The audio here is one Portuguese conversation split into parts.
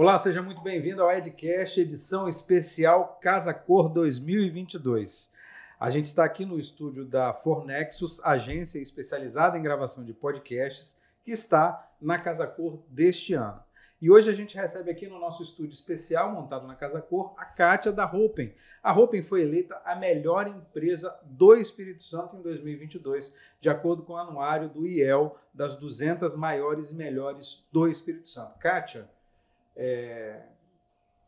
Olá, seja muito bem-vindo ao Edcast, edição especial Casa Cor 2022. A gente está aqui no estúdio da Fornexus, agência especializada em gravação de podcasts, que está na Casa Cor deste ano. E hoje a gente recebe aqui no nosso estúdio especial, montado na Casa Cor, a Kátia da Hopen. A Hopen foi eleita a melhor empresa do Espírito Santo em 2022, de acordo com o anuário do IEL, das 200 maiores e melhores do Espírito Santo. Kátia, é,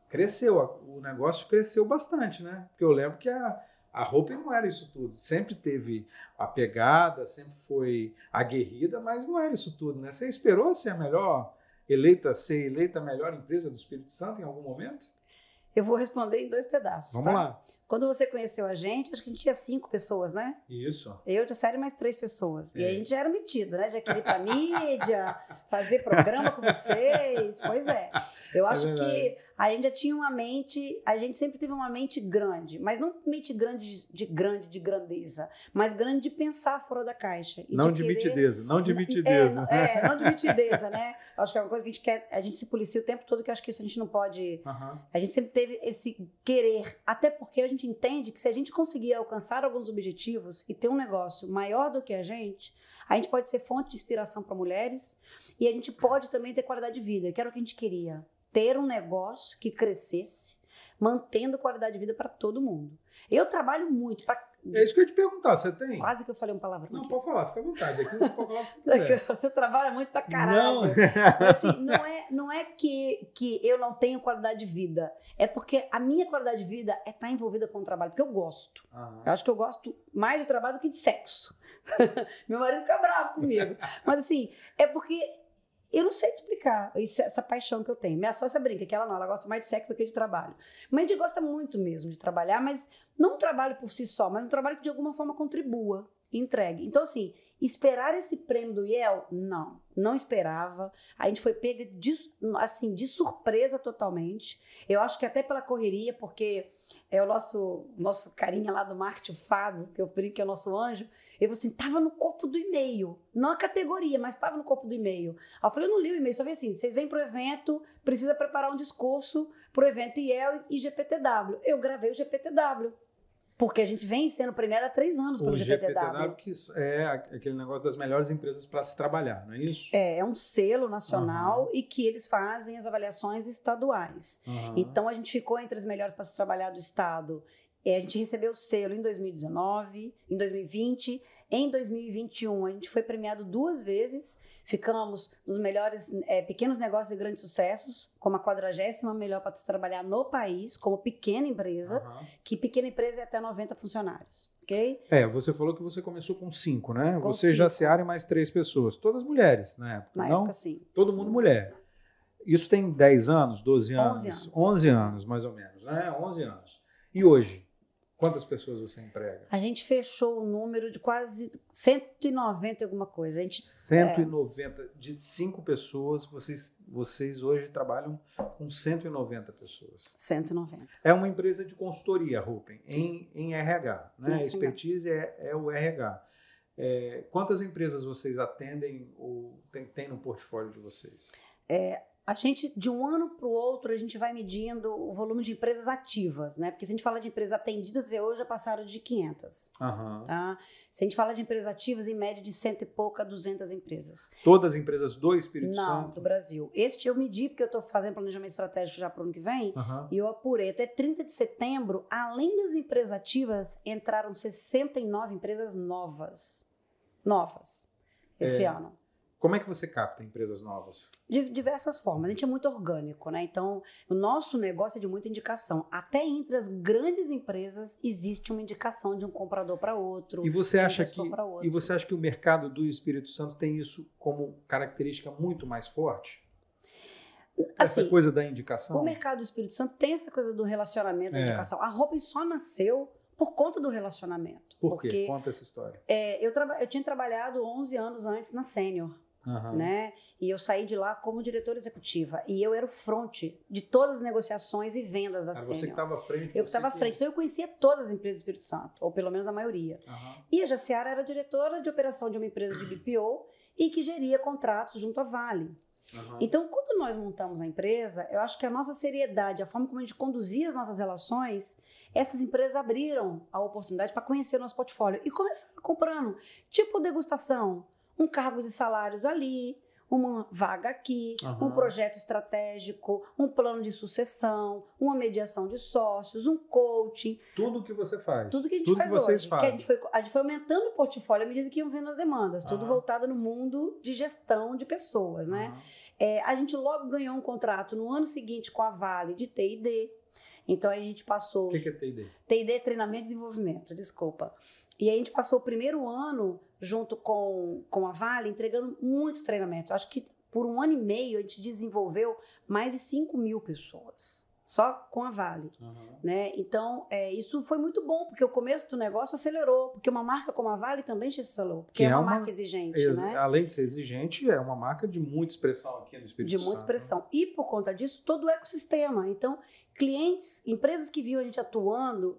cresceu, o negócio cresceu bastante, né? Porque eu lembro que a, a Hope não era isso tudo. Sempre teve a pegada, sempre foi aguerrida, mas não era isso tudo, né? Você esperou ser a melhor eleita, ser eleita a melhor empresa do Espírito Santo em algum momento? Eu vou responder em dois pedaços. Vamos tá? lá. Quando você conheceu a gente, acho que a gente tinha cinco pessoas, né? Isso. Eu de série mais três pessoas. E É. a gente já era metido, né? Já queria ir pra mídia, fazer programa com vocês. Pois é. Eu acho verdade. que a gente já tinha uma mente, a gente sempre teve uma mente grande, mas não mente grande de, de grande, de grandeza, mas grande de pensar fora da caixa. e não de querer- mitideza, não de é, mitideza. não- É, não de mitideza, né? Acho que é uma coisa que a gente quer, a gente se policia o tempo todo, que acho que isso a gente não pode Aham. a gente sempre teve esse querer, até porque a gente entende que se a gente conseguir alcançar alguns objetivos e ter um negócio maior do que a gente, a gente pode ser fonte de inspiração para mulheres e a gente pode também ter qualidade de vida, que era o que a gente queria. Ter um negócio que crescesse, mantendo qualidade de vida para todo mundo. Eu trabalho muito, pra, É isso que eu ia te perguntar, você tem? quase que eu falei uma palavra. Não, aqui. pode falar, fica à vontade. Aqui você pode falar o que você quiser. Você trabalha muito pra caralho. Não. Assim, não é, não é que, que eu não tenho qualidade de vida. É porque a minha qualidade de vida é estar envolvida com o trabalho, porque eu gosto. Aham. Eu acho que eu gosto mais de trabalho do que de sexo. Meu marido fica bravo comigo. Mas assim, é porque eu não sei explicar isso- essa paixão que eu tenho. Minha sócia brinca que ela não, ela gosta mais de sexo do que de trabalho. Mas a gente gosta muito mesmo de trabalhar, mas não um trabalho por si só, mas um trabalho que de alguma forma contribua, entregue. Então, assim, esperar esse prêmio do IEL, não, não esperava. A gente foi pega de, assim, de surpresa totalmente. Eu acho que até pela correria, porque é o nosso, nosso carinha lá do marketing, o Fábio, que eu brinco que é o nosso anjo, eu assim, tava no corpo do e-mail. Não a categoria, mas tava no corpo do e-mail. Aí eu falei, eu não li o e-mail, só vi assim, vocês vêm pro evento, precisa preparar um discurso pro evento IEL e GPTW. Eu gravei o GPTW. Porque a gente vem sendo premiada há três anos pelo O GPTW. GPTW, que é aquele negócio das melhores empresas para se trabalhar, não é isso? É, é um selo nacional e que eles fazem as avaliações estaduais. Aham. Então a gente ficou entre as melhores para se trabalhar do estado. É, a gente recebeu o selo em 2019, em 2020, em 2021 a gente foi premiado duas vezes. Ficamos nos melhores é, pequenos negócios e grandes sucessos, como a quadragésima melhor para se trabalhar no país, como pequena empresa, Aham. que pequena empresa é até 90 funcionários, ok? É, você falou que você começou com cinco, né? Com você, cinco. Jaciara e mais três pessoas. Todas mulheres na época, Na não? época, sim. Todo mundo mulher. Isso tem 10 anos, 12 anos? 11 anos. 11 anos, mais ou menos, né? 11 anos. E hoje? Quantas pessoas você emprega? A gente fechou o número de quase 190 e alguma coisa. A gente 190. De cinco pessoas, vocês, vocês hoje trabalham com 190 pessoas. 190. É uma empresa de consultoria, Rupen, em, em RH. Né? Em A RH. expertise é, é o RH. É, quantas empresas vocês atendem ou tem, tem no portfólio de vocês? A gente, de um ano para o outro, a gente vai medindo o volume de empresas ativas, né? Porque se a gente fala de empresas atendidas, hoje já passaram de 500, Aham. tá? Se a gente fala de empresas ativas, em média de cento e pouca, 200 empresas. Todas as empresas do Espírito Não, Santo? do Brasil. Este eu medi, porque eu estou fazendo planejamento estratégico já para o ano que vem, Aham. e eu apurei. Até 30 de setembro, além das empresas ativas, entraram 69 empresas novas. Novas. Esse É. ano. Como é que você capta empresas novas? De diversas formas. A gente é muito orgânico, né? Então, o nosso negócio é de muita indicação. Até entre as grandes empresas existe uma indicação de um comprador para outro. E você de um acha que e você acha que o mercado do Espírito Santo tem isso como característica muito mais forte? Essa Assim, coisa da indicação? o mercado do Espírito Santo tem essa coisa do relacionamento, da É. indicação. A roupa só nasceu por conta do relacionamento. Por quê? Porque Conta essa história. é, eu, eu tinha trabalhado 11 anos antes na Sênior. Aham. né? E eu saí de lá como diretora executiva. E eu era o front de todas as negociações e vendas da Era você que Sênior. estava à frente. Eu que estava à frente. Então eu conhecia todas as empresas do Espírito Santo, ou pelo menos a maioria. Aham. E a Jaciara era diretora de operação de uma empresa de BPO e que geria contratos junto à Vale. Uhum. Então, quando nós montamos a empresa, eu acho que a nossa seriedade, a forma como a gente conduzia as nossas relações, essas empresas abriram a oportunidade para conhecer o nosso portfólio e começaram comprando, tipo degustação, um cargos e salários ali, uma vaga aqui, uhum. um projeto estratégico, um plano de sucessão, uma mediação de sócios, um coaching. Tudo que você faz. Tudo que a gente tudo faz que vocês hoje. Fazem. a, gente foi, a gente foi aumentando o portfólio à medida que iam vendo as demandas, tudo uhum. voltado no mundo de gestão de pessoas, né? Uhum. É, a gente logo ganhou um contrato no ano seguinte com a Vale de TID. Então a gente passou. O que, que é TID? TID é treinamento e desenvolvimento, desculpa. E a gente passou o primeiro ano junto com, com a Vale entregando muitos treinamentos. Acho que por um ano e meio a gente desenvolveu mais de 5 mil pessoas. Só com a Vale. Uhum. Né? Então, é, isso foi muito bom, porque o começo do negócio acelerou. Porque uma marca como a Vale também se acelerou. Porque é, é uma, uma, marca exigente. Ex né? Além de ser exigente, é uma marca de muita expressão aqui no Espírito Santo. De muita expressão. E por conta disso, todo o ecossistema. Então, clientes, empresas que viam a gente atuando,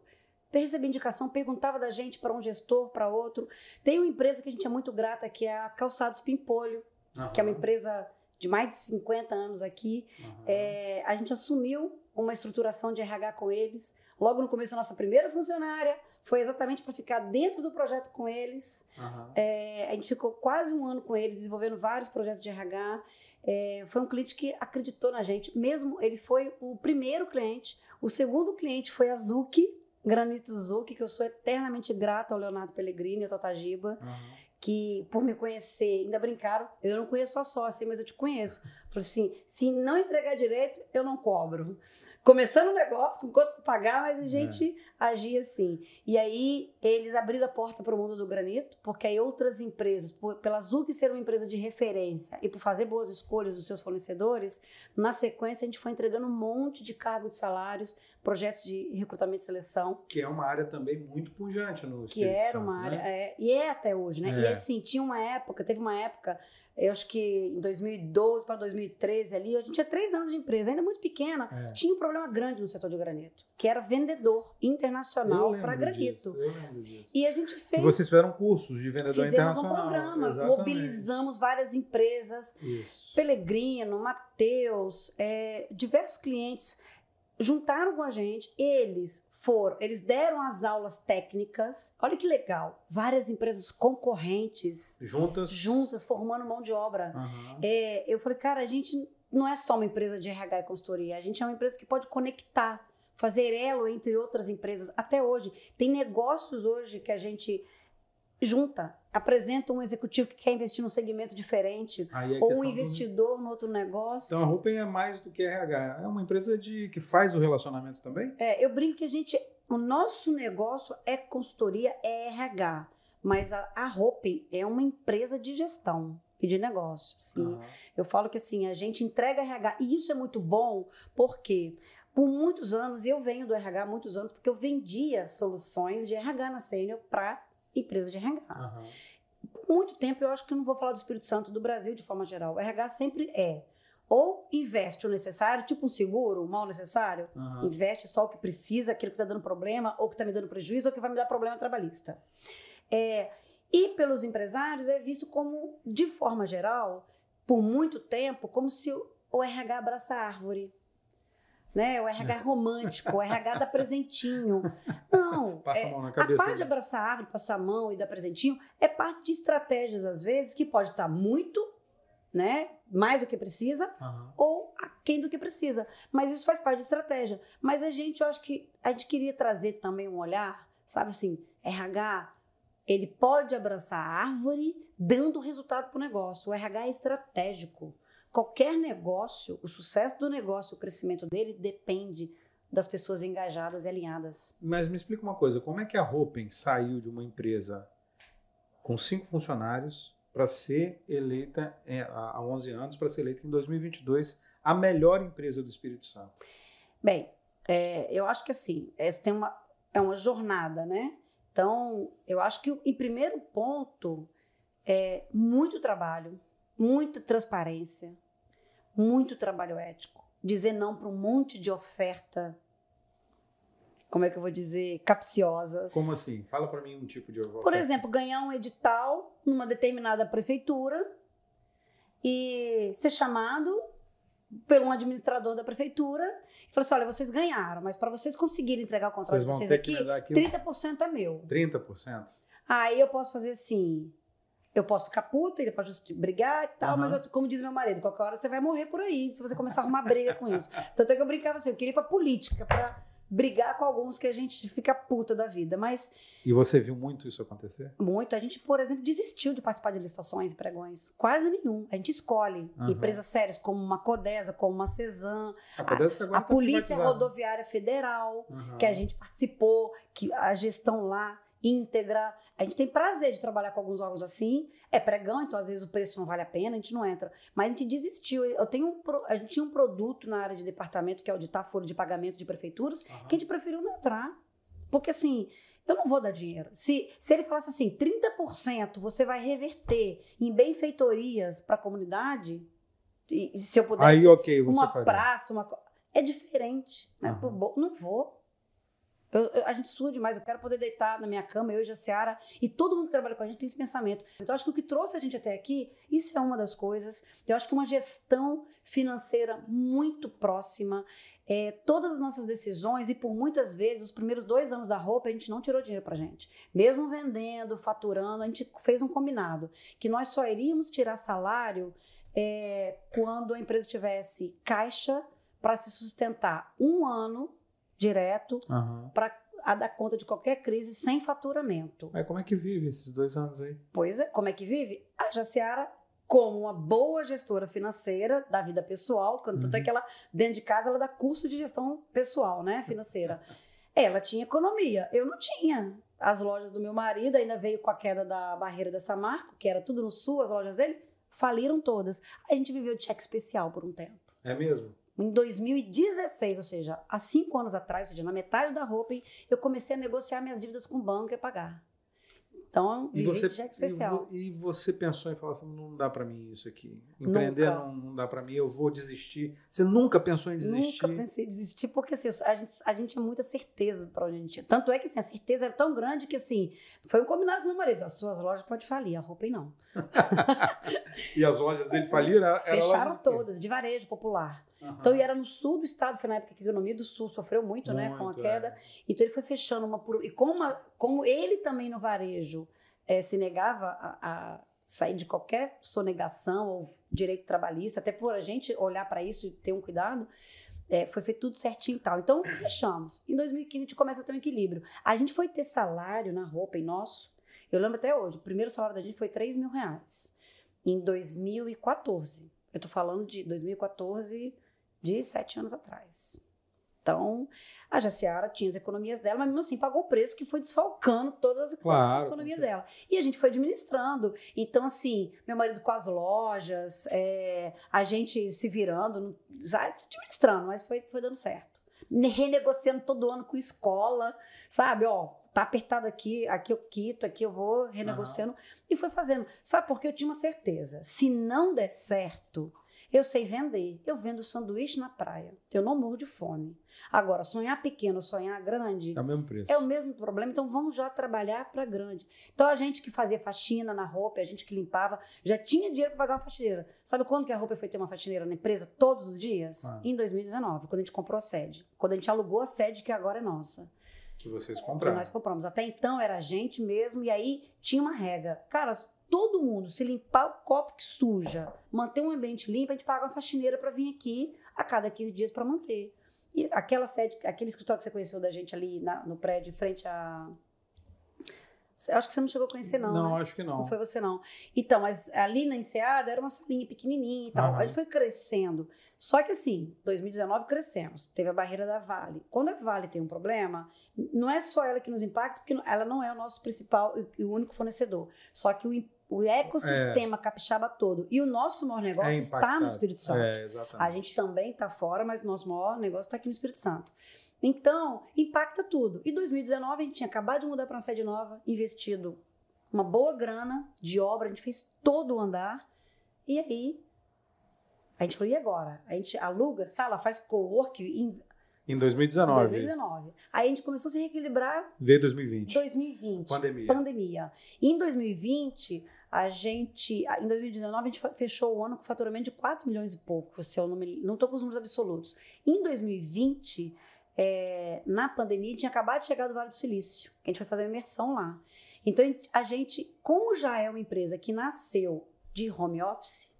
recebia indicação, perguntava da gente para um gestor, para outro. Tem uma empresa que a gente é muito grata, que é a Calçados Pimpolho, uhum. que é uma empresa de mais de 50 anos aqui. Uhum. É, a gente assumiu uma estruturação de RH com eles. Logo no começo, a nossa primeira funcionária foi exatamente para ficar dentro do projeto com eles. Uhum. É, a gente ficou quase um ano com eles, desenvolvendo vários projetos de RH. É, foi um cliente que acreditou na gente, mesmo ele foi o primeiro cliente. O segundo cliente foi a Zuki, Granito Zuki, que eu sou eternamente grata ao Leonardo Pellegrini, ao Totagiba, uhum. que por me conhecer, ainda brincaram, eu não conheço a sócia, mas eu te conheço. Falei assim, se não entregar direito, eu não cobro começando o um negócio, com quanto pagar, mas a gente é. agia assim. E aí eles abriram a porta para o mundo do granito, porque aí outras empresas, por, pela Zuc ser uma empresa de referência e por fazer boas escolhas dos seus fornecedores, na sequência a gente foi entregando um monte de cargo de salários, projetos de recrutamento e seleção. Que é uma área também muito pujante no Que era Santo, uma área, né? é, e é até hoje, né? É. E assim, tinha uma época, teve uma época eu acho que em 2012 para 2013 ali, a gente tinha três anos de empresa, ainda muito pequena, é. tinha um problema grande no setor de granito, que era vendedor internacional para granito. Disso, eu lembro disso. E a gente fez. E vocês fizeram cursos de vendedor fizemos internacional. Fizemos um programa, Exatamente. mobilizamos várias empresas, Isso. Pelegrino, Mateus, é, diversos clientes juntaram com a gente, eles foram, eles deram as aulas técnicas. Olha que legal, várias empresas concorrentes juntas, juntas formando mão de obra. Uhum. É, eu falei, cara, a gente não é só uma empresa de RH e consultoria, a gente é uma empresa que pode conectar, fazer elo entre outras empresas. Até hoje tem negócios hoje que a gente junta, apresenta um executivo que quer investir num segmento diferente, é ou um investidor do... no outro negócio. Então a Rupen é mais do que RH, é uma empresa de que faz o relacionamento também? É, eu brinco que a gente, o nosso negócio é consultoria, é RH, mas a, a Rupen é uma empresa de gestão e de negócios. Uhum. Eu falo que assim, a gente entrega RH, e isso é muito bom, porque por muitos anos, e eu venho do RH há muitos anos, porque eu vendia soluções de RH na Sênior para empresa de RH. Uhum. Por muito tempo, eu acho que eu não vou falar do Espírito Santo, do Brasil de forma geral. O RH sempre é ou investe o necessário, tipo um seguro, o mal necessário, uhum. investe só o que precisa, aquilo que está dando problema, ou que está me dando prejuízo, ou que vai me dar problema trabalhista. É, e pelos empresários é visto como, de forma geral, por muito tempo, como se o RH abraça a árvore né? O RH romântico, o RH dá presentinho. Não. Passa a é, mão na cabeça. A parte de abraçar a árvore, passar a mão e dar presentinho é parte de estratégias, às vezes, que pode estar muito, né? Mais do que precisa, uhum. ou aquém do que precisa. Mas isso faz parte de estratégia. Mas a gente, eu acho que a gente queria trazer também um olhar, sabe assim, RH, ele pode abraçar a árvore dando resultado para o negócio. O RH é estratégico. Qualquer negócio, o sucesso do negócio, o crescimento dele depende das pessoas engajadas e alinhadas. Mas me explica uma coisa, como é que a Hopen saiu de uma empresa com cinco funcionários para ser eleita é, há 11 anos, para ser eleita em 2022 a melhor empresa do Espírito Santo? Bem, é, eu acho que assim, essa tem uma, é uma jornada, né? Então, eu acho que em primeiro ponto é muito trabalho, muita transparência, muito trabalho ético. Dizer não para um monte de oferta, como é que eu vou dizer, capciosas. Como assim? Fala para mim um tipo de oferta. Por exemplo, ganhar um edital numa determinada prefeitura e ser chamado por um administrador da prefeitura e falou assim: olha, vocês ganharam, mas para vocês conseguirem entregar o contrato Vocês de vão vocês aqui, aquilo. 30% é meu. 30%? Aí eu posso fazer assim. Eu posso ficar puta, ele pode brigar e tal, Aham. mas eu- como diz meu marido, qualquer hora você vai morrer por aí se você começar a arrumar briga com isso. Tanto é que eu brincava assim, eu queria ir pra política, pra brigar com alguns que a gente fica puta da vida. Mas E você viu muito isso acontecer? muito, a gente, por exemplo, desistiu de participar de licitações e pregões. Quase nenhum. A gente escolhe Aham. empresas sérias como uma Codesa, como uma Cezan, que agora a tá Polícia. Rodoviária Federal, Aham. que a gente participou, que a gestão lá íntegra. A gente tem prazer de trabalhar com alguns órgãos assim. É pregão, então às vezes o preço não vale a pena, a gente não entra. Mas a gente desistiu. Eu tenho um, a gente tinha um produto na área de departamento, que é auditar folha de pagamento de prefeituras, Aham. que a gente preferiu não entrar. Porque assim, eu não vou dar dinheiro. Se, se ele falasse assim, 30% você vai reverter em benfeitorias para a comunidade, e, se eu pudesse Aí, ok, você uma faria. praça, uma é diferente. Né? Bo- Não vou. Eu- eu- a gente sua demais, eu quero poder deitar na minha cama, eu e a Seara, e todo mundo que trabalha com a gente tem esse pensamento. Então, acho que o que trouxe a gente até aqui, isso é uma das coisas. Eu acho que uma gestão financeira muito próxima, é, todas as nossas decisões, e por muitas vezes, os primeiros dois anos da roupa, a gente não tirou dinheiro pra gente. Mesmo vendendo, faturando, a gente fez um combinado, que nós só iríamos tirar salário é, quando a empresa tivesse caixa para se sustentar um ano direto Aham. para dar conta de qualquer crise sem faturamento. Mas como é que vive esses dois anos aí? Pois é, como é que vive? A Jaciara, como uma boa gestora financeira da vida pessoal, quando tanto é Uhum. que ela, dentro de casa, ela dá curso de gestão pessoal, né, financeira. ela tinha economia, eu não tinha. As lojas do meu marido ainda veio com a queda da barreira da Samarco, que era tudo no sul, as lojas dele, faliram todas. A gente viveu de cheque especial por um tempo. É mesmo? Em 2016, ou seja, há cinco anos atrás, ou seja, na metade da roupa, eu comecei a negociar minhas dívidas com o banco e a pagar. Então, E você, de especial. E, e você pensou em falar assim, não dá pra mim isso aqui. Empreender não, não dá pra mim, eu vou desistir. Você nunca pensou em desistir? Nunca pensei em desistir, porque assim, a, gente, a gente tinha muita certeza para onde a gente ia. Tanto é que assim, a certeza era tão grande que assim, foi um combinado com meu marido: as suas lojas podem falir, a roupa não. E as lojas dele faliram? Fecharam todas, de varejo popular. Aham. Então, e era no sul do estado, foi na época que a economia do sul sofreu muito, né, com a Muito, queda. é. Então ele foi fechando uma por E como, a- como ele também no varejo eh, se negava a, a sair de qualquer sonegação ou direito trabalhista, até por a gente olhar para isso e ter um cuidado, eh, foi feito tudo certinho e tal. Então fechamos. Em 2015 a gente começa a ter um equilíbrio. A gente foi ter salário na roupa em nosso. Eu lembro até hoje, o primeiro salário da gente foi 3 mil reais. Em 2014. Eu tô falando de 2014, de sete anos atrás. Então, a Jaciara tinha as economias dela, mas mesmo assim pagou o preço que foi desfalcando todas as Claro, economias dela. E a gente foi administrando. Então, assim, meu marido com as lojas, é, a gente se virando, se administrando, mas foi, foi dando certo. Ne- Renegociando todo ano com escola, sabe? Ó, tá apertado aqui, aqui eu quito, aqui eu vou renegociando. E foi fazendo. Sabe por quê? Eu tinha uma certeza. Se não der certo, eu sei vender. Eu vendo sanduíche na praia. Eu não morro de fome. Agora, sonhar pequeno ou sonhar grande É o mesmo preço. é o mesmo problema, então vamos já trabalhar para grande. Então a gente que fazia faxina na roupa, a gente que limpava, já tinha dinheiro para pagar uma faxineira. Sabe quando que a roupa foi ter uma faxineira na empresa todos os dias? Ah. Em 2019, quando a gente comprou a sede. Quando a gente alugou a sede que agora é nossa. Que vocês Que compraram. nós compramos. Até então era a gente mesmo e aí tinha uma regra. Cara, todo mundo se limpar o copo que suja, manter um ambiente limpo, a gente paga uma faxineira para vir aqui a cada 15 dias para manter. E aquela sede, aquele escritório que você conheceu da gente ali na- no prédio, em frente a. Acho que você não chegou a conhecer, não. Não, né? acho que não. Não foi você, não. Então, mas ali na Enseada era uma salinha pequenininha e tal. Aham. A gente foi crescendo. Só que assim, 2019 crescemos. Teve a barreira da Vale. Quando a Vale tem um problema, não é só ela que nos impacta, porque ela não é o nosso principal e o único fornecedor. Só que o, im- o ecossistema capixaba todo. E o nosso maior negócio está no. Espírito Santo. É, exatamente. A gente também está fora, mas o nosso maior negócio está aqui no Espírito Santo. Então, impacta tudo. E 2019, a gente tinha acabado de mudar para uma sede nova, investido uma boa grana de obra, a gente fez todo o andar. E aí, a gente falou, e agora? A gente aluga sala, faz co-work em Em 2019. 2019. Aí a gente começou a se reequilibrar Veio em 2020. 2020 Pandemia. pandemia. Em 2020, A gente, em 2019, a gente fechou o ano com faturamento de 4 milhões e pouco, se eu não me, não estou com os números absolutos. Em 2020, é, na pandemia, tinha acabado de chegar do Vale do Silício, que a gente foi fazer uma imersão lá. Então, a gente, como já é uma empresa que nasceu de home office,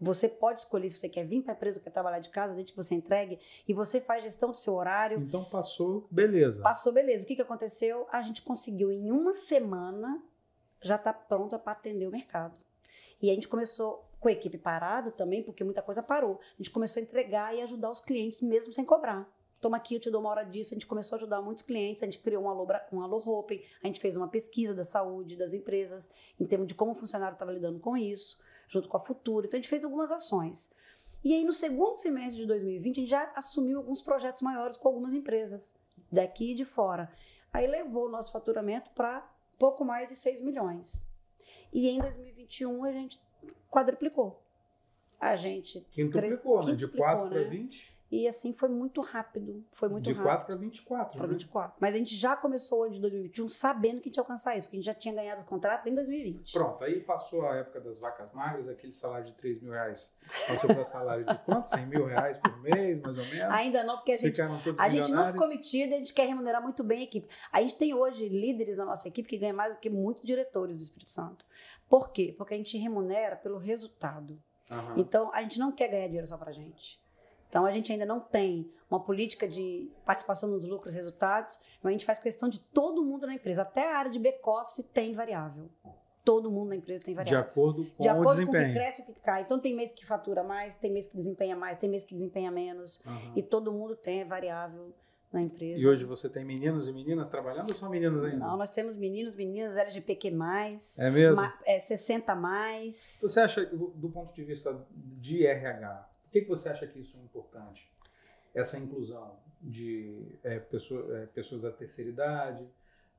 você pode escolher se você quer vir para a empresa ou quer trabalhar de casa, desde que você entregue, e você faz gestão do seu horário. Então passou, beleza. Passou, beleza. O que, que aconteceu? A gente conseguiu, em uma semana, já estar tá pronta para atender o mercado. E a gente começou com a equipe parada também, porque muita coisa parou. A gente começou a entregar e ajudar os clientes mesmo sem cobrar. Toma aqui, eu te dou uma hora disso. A gente começou a ajudar muitos clientes, a gente criou um Alô, um Alô Open, a gente fez uma pesquisa da saúde das empresas, em termos de como o funcionário estava lidando com isso, junto com a Futura. Então a gente fez algumas ações. E aí, no segundo semestre de 2020, a gente já assumiu alguns projetos maiores com algumas empresas, daqui e de fora. Aí levou o nosso faturamento para pouco mais de 6 milhões. E em 2021 a gente quadruplicou. A gente quintuplicou, cresce, né? De 4 para 20? E assim foi muito rápido. Foi muito de rápido. 4 para 24. Para né? 24. Mas a gente já começou o ano de 2021 sabendo que a gente ia alcançar isso, porque a gente já tinha ganhado os contratos em 2020. Pronto, aí passou a época das vacas magras, aquele salário de 3 mil reais passou para salário de quanto? 100 mil reais por mês, mais ou menos? Ainda não, porque a gente, a gente não ficou metida, a gente quer remunerar muito bem a equipe. A gente tem hoje líderes na nossa equipe que ganham mais do que muitos diretores do Espírito Santo. Por quê? Porque a gente remunera pelo resultado. Uhum. Então, a gente não quer ganhar dinheiro só para gente. Então, a gente ainda não tem uma política de participação nos lucros e resultados, mas a gente faz questão de todo mundo na empresa. Até a área de back-office tem variável. Todo mundo na empresa tem variável. De acordo com de acordo o desempenho. com o que cresce e o que cai. Então, tem mês que fatura mais, tem mês que desempenha mais, tem mês que desempenha menos. Uhum. E todo mundo tem variável na empresa. E hoje você tem meninos e meninas trabalhando ou só meninas ainda? Não, nós temos meninos, meninas, LGBTQ+, é mesmo? é, 60+. Mais. Você acha, do ponto de vista de RH, que, que você acha que isso é importante? Essa inclusão de é, pessoa, é, pessoas da terceira idade,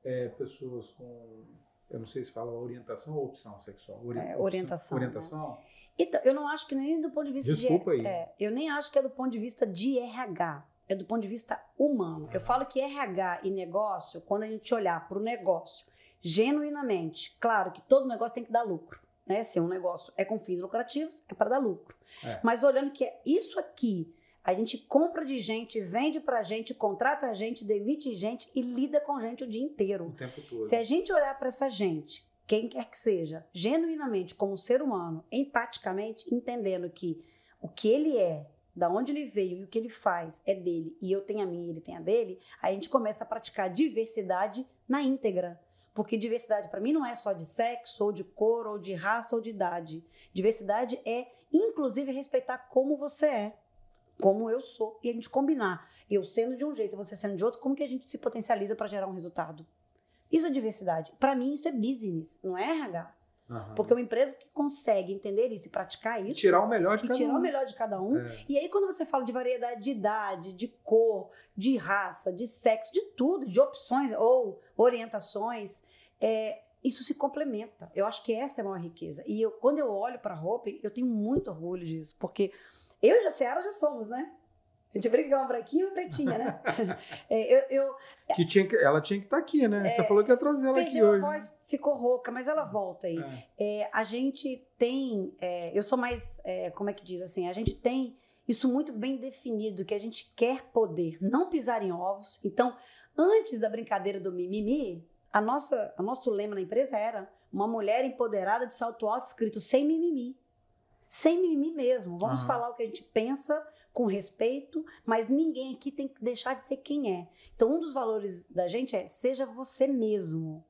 é, pessoas com, eu não sei se fala orientação ou opção sexual? Ori é, orientação. Orientação? Né? Então, eu não acho que nem do ponto de vista Desculpa de, aí. É, eu nem acho que é do ponto de vista de RH, é do ponto de vista humano. Eu falo que RH e negócio, quando a gente olhar para o negócio genuinamente, claro que todo negócio tem que dar lucro né? Se um negócio é com fins lucrativos, é para dar lucro. É. Mas olhando que é isso aqui, a gente compra de gente, vende para gente, contrata gente, demite gente e lida com gente o dia inteiro. O tempo todo. Se a gente olhar para essa gente, quem quer que seja, genuinamente como ser humano, empaticamente, entendendo que o que ele é, da onde ele veio e o que ele faz é dele, e eu tenho a minha e ele tem a dele, a gente começa a praticar diversidade na íntegra. Porque diversidade para mim não é só de sexo, ou de cor, ou de raça, ou de idade. Diversidade é, inclusive, respeitar como você é, como eu sou, e a gente combinar. Eu sendo de um jeito e você sendo de outro, como que a gente se potencializa para gerar um resultado? Isso é diversidade. Para mim, isso é business, não é RH. Uhum. Porque uma empresa que consegue entender isso e praticar isso. E tirar o melhor de cada tirar um. o melhor de cada um. É. E aí, quando você fala de variedade de idade, de cor, de raça, de sexo, de tudo, de opções ou orientações, é, isso se complementa. Eu acho que essa é a maior riqueza. E eu, quando eu olho para a roupa, eu tenho muito orgulho disso, porque eu e a Seara já somos, né? A gente brinca que é uma branquinha e uma pretinha, né? é, eu, eu, que tinha que, ela tinha que estar tá aqui, né? É, Você falou que ia trazer ela aqui hoje. A voz ficou rouca, mas ela volta aí. É. é a gente tem, é, eu sou mais, é, como é que diz assim? A gente tem isso muito bem definido, que a gente quer poder, não pisar em ovos. Então, antes da brincadeira do mimimi, a nossa, a nosso lema na empresa era uma mulher empoderada de salto alto escrito sem mimimi. Sem mimimi mesmo. Vamos uhum. falar o que a gente pensa com respeito, mas ninguém aqui tem que deixar de ser quem é. Então, um dos valores da gente é seja você mesmo.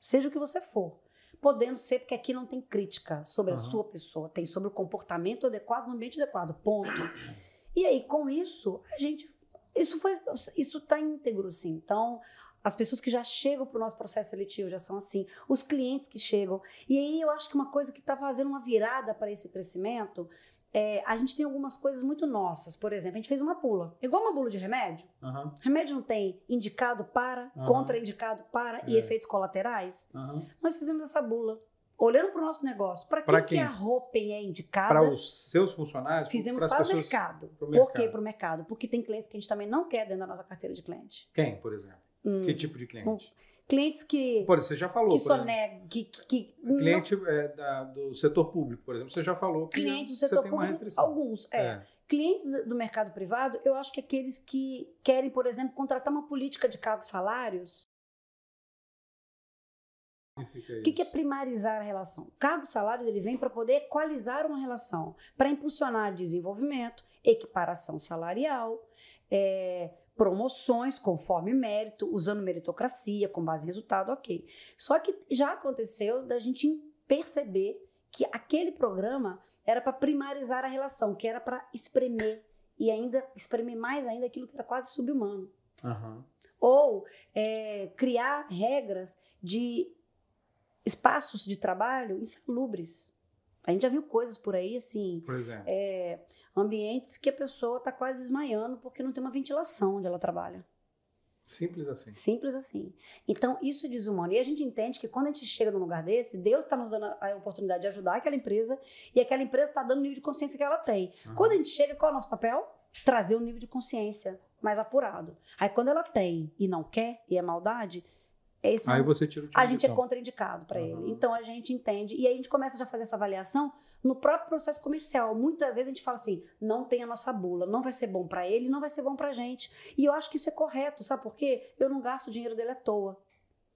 Seja o que você for. Podendo ser, porque aqui não tem crítica sobre uhum. a sua pessoa, tem sobre o comportamento adequado no ambiente adequado. Ponto. E aí, com isso, a gente. Isso foi. Isso está íntegro, sim. Então, as pessoas que já chegam para o nosso processo seletivo já são assim, os clientes que chegam. E aí eu acho que uma coisa que está fazendo uma virada para esse crescimento é, a gente tem algumas coisas muito nossas. Por exemplo, a gente fez uma bula. Igual uma bula de remédio. Uhum. Remédio não tem indicado para, uhum. contraindicado para é. e efeitos colaterais. Uhum. Nós fizemos essa bula. Olhando para o nosso negócio, para quem, que a roupa é indicada? Para os seus funcionários? Fizemos para, o mercado. Por quê para o mercado? Porque tem clientes que a gente também não quer dentro da nossa carteira de cliente. Quem, por exemplo? Hum, que tipo de cliente? Clientes que. Por exemplo, você já falou. Que exemplo. sonegam, que, que, Cliente é, da- do setor público, por exemplo, você já falou que clientes do setor público, alguns, é. Clientes do mercado privado, eu acho que aqueles que querem, por exemplo, contratar uma política de cargos e salários. Significa O que, que é primarizar a relação? O cargo e salário ele vem para poder equalizar uma relação, para impulsionar desenvolvimento, equiparação salarial, é, promoções conforme mérito, usando meritocracia, com base em resultado, ok. Só que já aconteceu da gente perceber que aquele programa era para primarizar a relação, que era para espremer e ainda espremer mais ainda aquilo que era quase subhumano. Aham. Ou é, criar regras de espaços de trabalho insalubres. A gente já viu coisas por aí, assim, Por exemplo. é, ambientes que a pessoa está quase desmaiando porque não tem uma ventilação onde ela trabalha. Simples assim. Simples assim. Então, isso é desumano. E a gente entende que quando a gente chega num lugar desse, Deus está nos dando a oportunidade de ajudar aquela empresa e aquela empresa está dando o nível de consciência que ela tem. Aham. Quando a gente chega, qual é o nosso papel? Trazer um nível de consciência mais apurado. Aí, quando ela tem e não quer, e é maldade, é Aí um- você tira o time a gente é contraindicado para Aham. ele. Então a gente entende. E aí a gente começa já a fazer essa avaliação no próprio processo comercial. Muitas vezes a gente fala assim: não tem a nossa bula, não vai ser bom para ele, não vai ser bom para gente. E eu acho que isso é correto, sabe por quê? Eu não gasto o dinheiro dele à toa.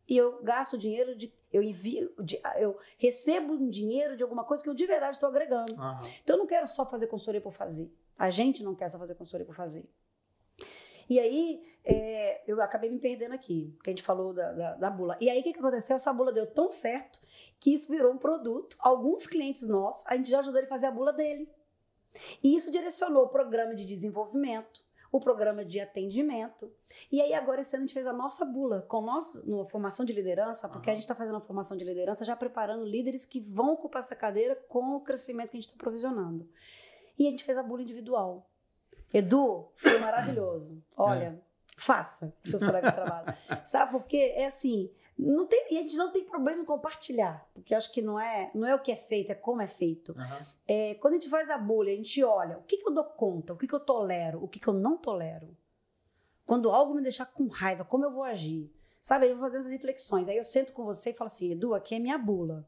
E eu gasto dinheiro de. Eu envio. de- eu recebo um dinheiro de alguma coisa que eu de verdade estou agregando. Aham. Então eu não quero só fazer consultoria por fazer. A gente não quer só fazer consultoria por fazer. E aí, é, eu acabei me perdendo aqui, porque a gente falou da, da, da bula. E aí, o que, que aconteceu? Essa bula deu tão certo que isso virou um produto. Alguns clientes nossos, a gente já ajudou ele a fazer a bula dele. E isso direcionou o programa de desenvolvimento, o programa de atendimento. E aí, agora, esse ano, a gente fez a nossa bula, com nosso, numa formação de liderança, porque a Aham. gente está fazendo uma formação de liderança já preparando líderes que vão ocupar essa cadeira com o crescimento que a gente está provisionando. E a gente fez a bula individual. Edu, foi maravilhoso. Olha, faça com seus colegas de trabalho. Sabe por quê? É assim, não tem, e a gente não tem problema em compartilhar, porque acho que não é, não é o que é feito, é como é feito. Aham. É, quando a gente faz a bolha, a gente olha o que, que eu dou conta, o que, que eu tolero, o que, que eu não tolero. Quando algo me deixar com raiva, como eu vou agir? Sabe, eu vou fazer essas reflexões. Aí eu sento com você e falo assim, Edu, aqui é minha bula.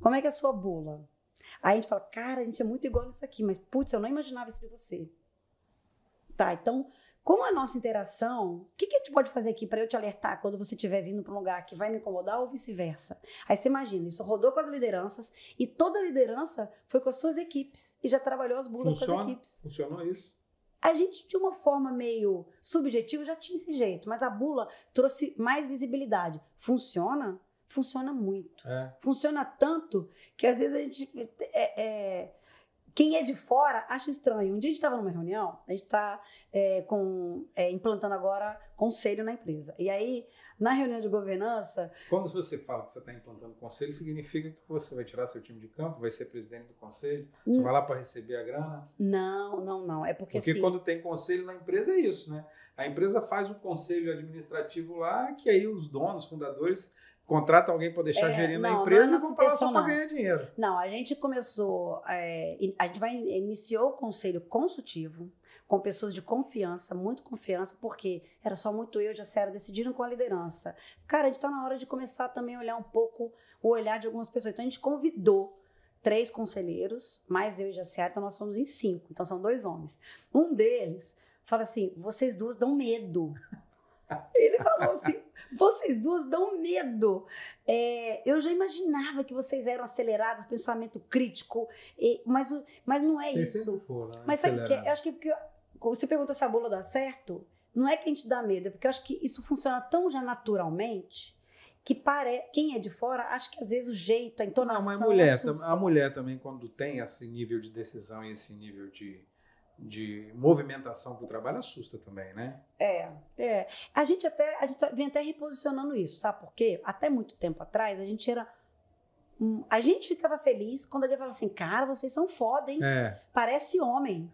Como é que é a sua bula? Aí a gente fala, cara, a gente é muito igual nisso aqui, mas putz, eu não imaginava isso de você. Tá, então, como a nossa interação, o que, que a gente pode fazer aqui para eu te alertar quando você estiver vindo para um lugar que vai me incomodar ou vice-versa? Aí você imagina, isso rodou com as lideranças e toda a liderança foi com as suas equipes e já trabalhou as bulas com as Funciona? equipes. Funcionou isso? A gente, de uma forma meio subjetiva, já tinha esse jeito, mas a bula trouxe mais visibilidade. Funciona? Funciona muito. É. Funciona tanto que às vezes a gente. é, é, quem é de fora acha estranho. Um dia a gente estava numa reunião, a gente está implantando agora conselho na empresa. E aí, na reunião de governança, Quando você fala que você está implantando conselho, significa que você vai tirar seu time de campo, vai ser presidente do conselho, você Hum. vai lá para receber a grana. não, não, não. É porque, Porque assim. quando tem conselho na empresa é isso, né? A empresa faz um conselho administrativo lá, que aí os donos, fundadores, contratam alguém para deixar É, gerindo não, a não empresa é e lá só para não. ganhar dinheiro. Não, a gente começou, é, a gente vai iniciou o conselho consultivo com pessoas de confiança, muito confiança, porque era só muito eu e a Jacera decidiram com a liderança. Cara, a gente está na hora de começar também a olhar um pouco o olhar de algumas pessoas. Então a gente convidou três conselheiros, mais eu e a Jacera, então nós somos em cinco. Então são dois homens. Um deles fala assim: vocês duas dão medo. Ele falou assim: vocês duas dão medo. É, eu já imaginava que vocês eram aceleradas, pensamento crítico, e- mas, mas não é Vocês isso. foram, né? Mas sabe o que? Eu acho que porque você perguntou se a bula dá certo, não é que a gente dá medo, é porque eu acho que isso funciona tão já naturalmente que pare... quem é de fora acha que às vezes o jeito, a Não, entonação. mas mulher, assusta. tam- a mulher também, quando tem esse nível de decisão e esse nível de, de movimentação para o trabalho, assusta também, né? É, é. A gente até a gente vem até reposicionando isso, sabe por quê? Até muito tempo atrás a gente era hum, a gente ficava feliz quando alguém falava assim, cara, vocês são foda, hein? É. Parece homem.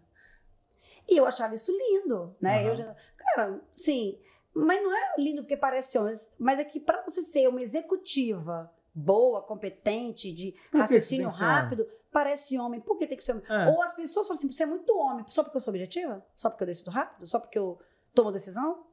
E eu achava isso lindo, né? Aham. Eu já, cara, sim, mas não é lindo porque parece homem, mas é que para você ser uma executiva boa, competente, de raciocínio rápido, parece homem. Por que tem que ser homem? É. Ou as pessoas falam assim, você é muito homem, só porque eu sou objetiva? Só porque eu decido rápido? Só porque eu tomo decisão?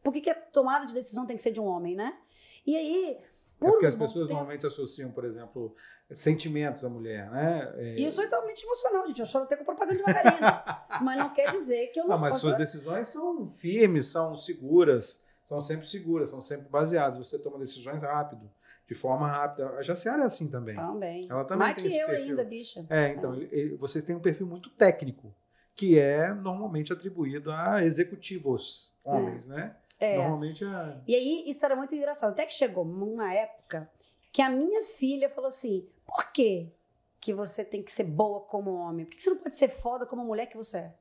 Por que, que a tomada de decisão tem que ser de um homem, né? E aí. É porque as pessoas tempo, normalmente associam, por exemplo, sentimentos da mulher, né? É... E eu sou totalmente emocional, gente. Eu choro até com propaganda de margarina. mas não quer dizer que eu não. Não, mas posso... suas decisões são firmes, são seguras, são sempre seguras, são sempre baseadas. Você toma decisões rápido de forma rápida. A Jaciara é assim também. Também. Ela também Mais tem que esse eu perfil. ainda, bicha. É, então, é. Ele, ele, vocês têm um perfil muito técnico, que é normalmente atribuído a executivos homens, é. né? É. Normalmente é. E aí, isso era muito engraçado. Até que chegou uma época que a minha filha falou assim: por que, que você tem que ser boa como homem? Por que você não pode ser foda como mulher que você é?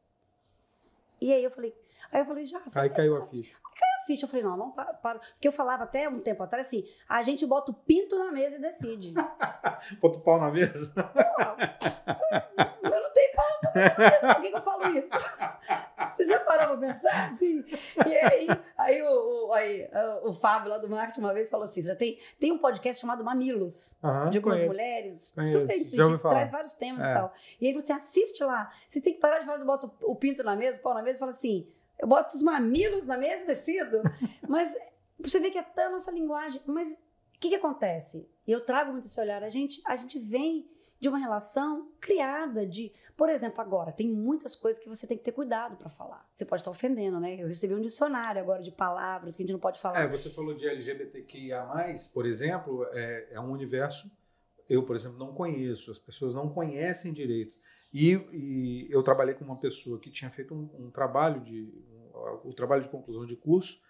E aí eu falei, aí eu falei, já. Aí caiu a ficha ficha. Eu falei, não, não para, para. Porque eu falava até um tempo atrás assim: a gente bota o pinto na mesa e decide. bota o pau na mesa? Pô, eu não tenho pau na mesa, por que, que eu falo isso? Você já parou pra pensar? Assim? E aí, aí, o, o, aí o Fábio lá do marketing uma vez falou assim: já tem, tem um podcast chamado Mamilos, uhum, de algumas conheço, mulheres. Conheço, super traz vários temas é. e tal. E aí você assiste lá. Você tem que parar de falar de bota o pinto na mesa, o pau na mesa e fala assim eu boto os mamilos na mesa e decido. Mas você vê que é tão a nossa linguagem. Mas o que, que acontece? E eu trago muito esse olhar. A gente, a gente vem de uma relação criada de. Por exemplo, agora, tem muitas coisas que você tem que ter cuidado para falar. Você pode estar ofendendo, né? Eu recebi um dicionário agora de palavras que a gente não pode falar. É, você falou de LGBTQIA, por exemplo, é, é um universo. Eu, por exemplo, não conheço, as pessoas não conhecem direito. E, e, eu trabalhei com uma pessoa que tinha feito um, um trabalho de o trabalho de conclusão de curso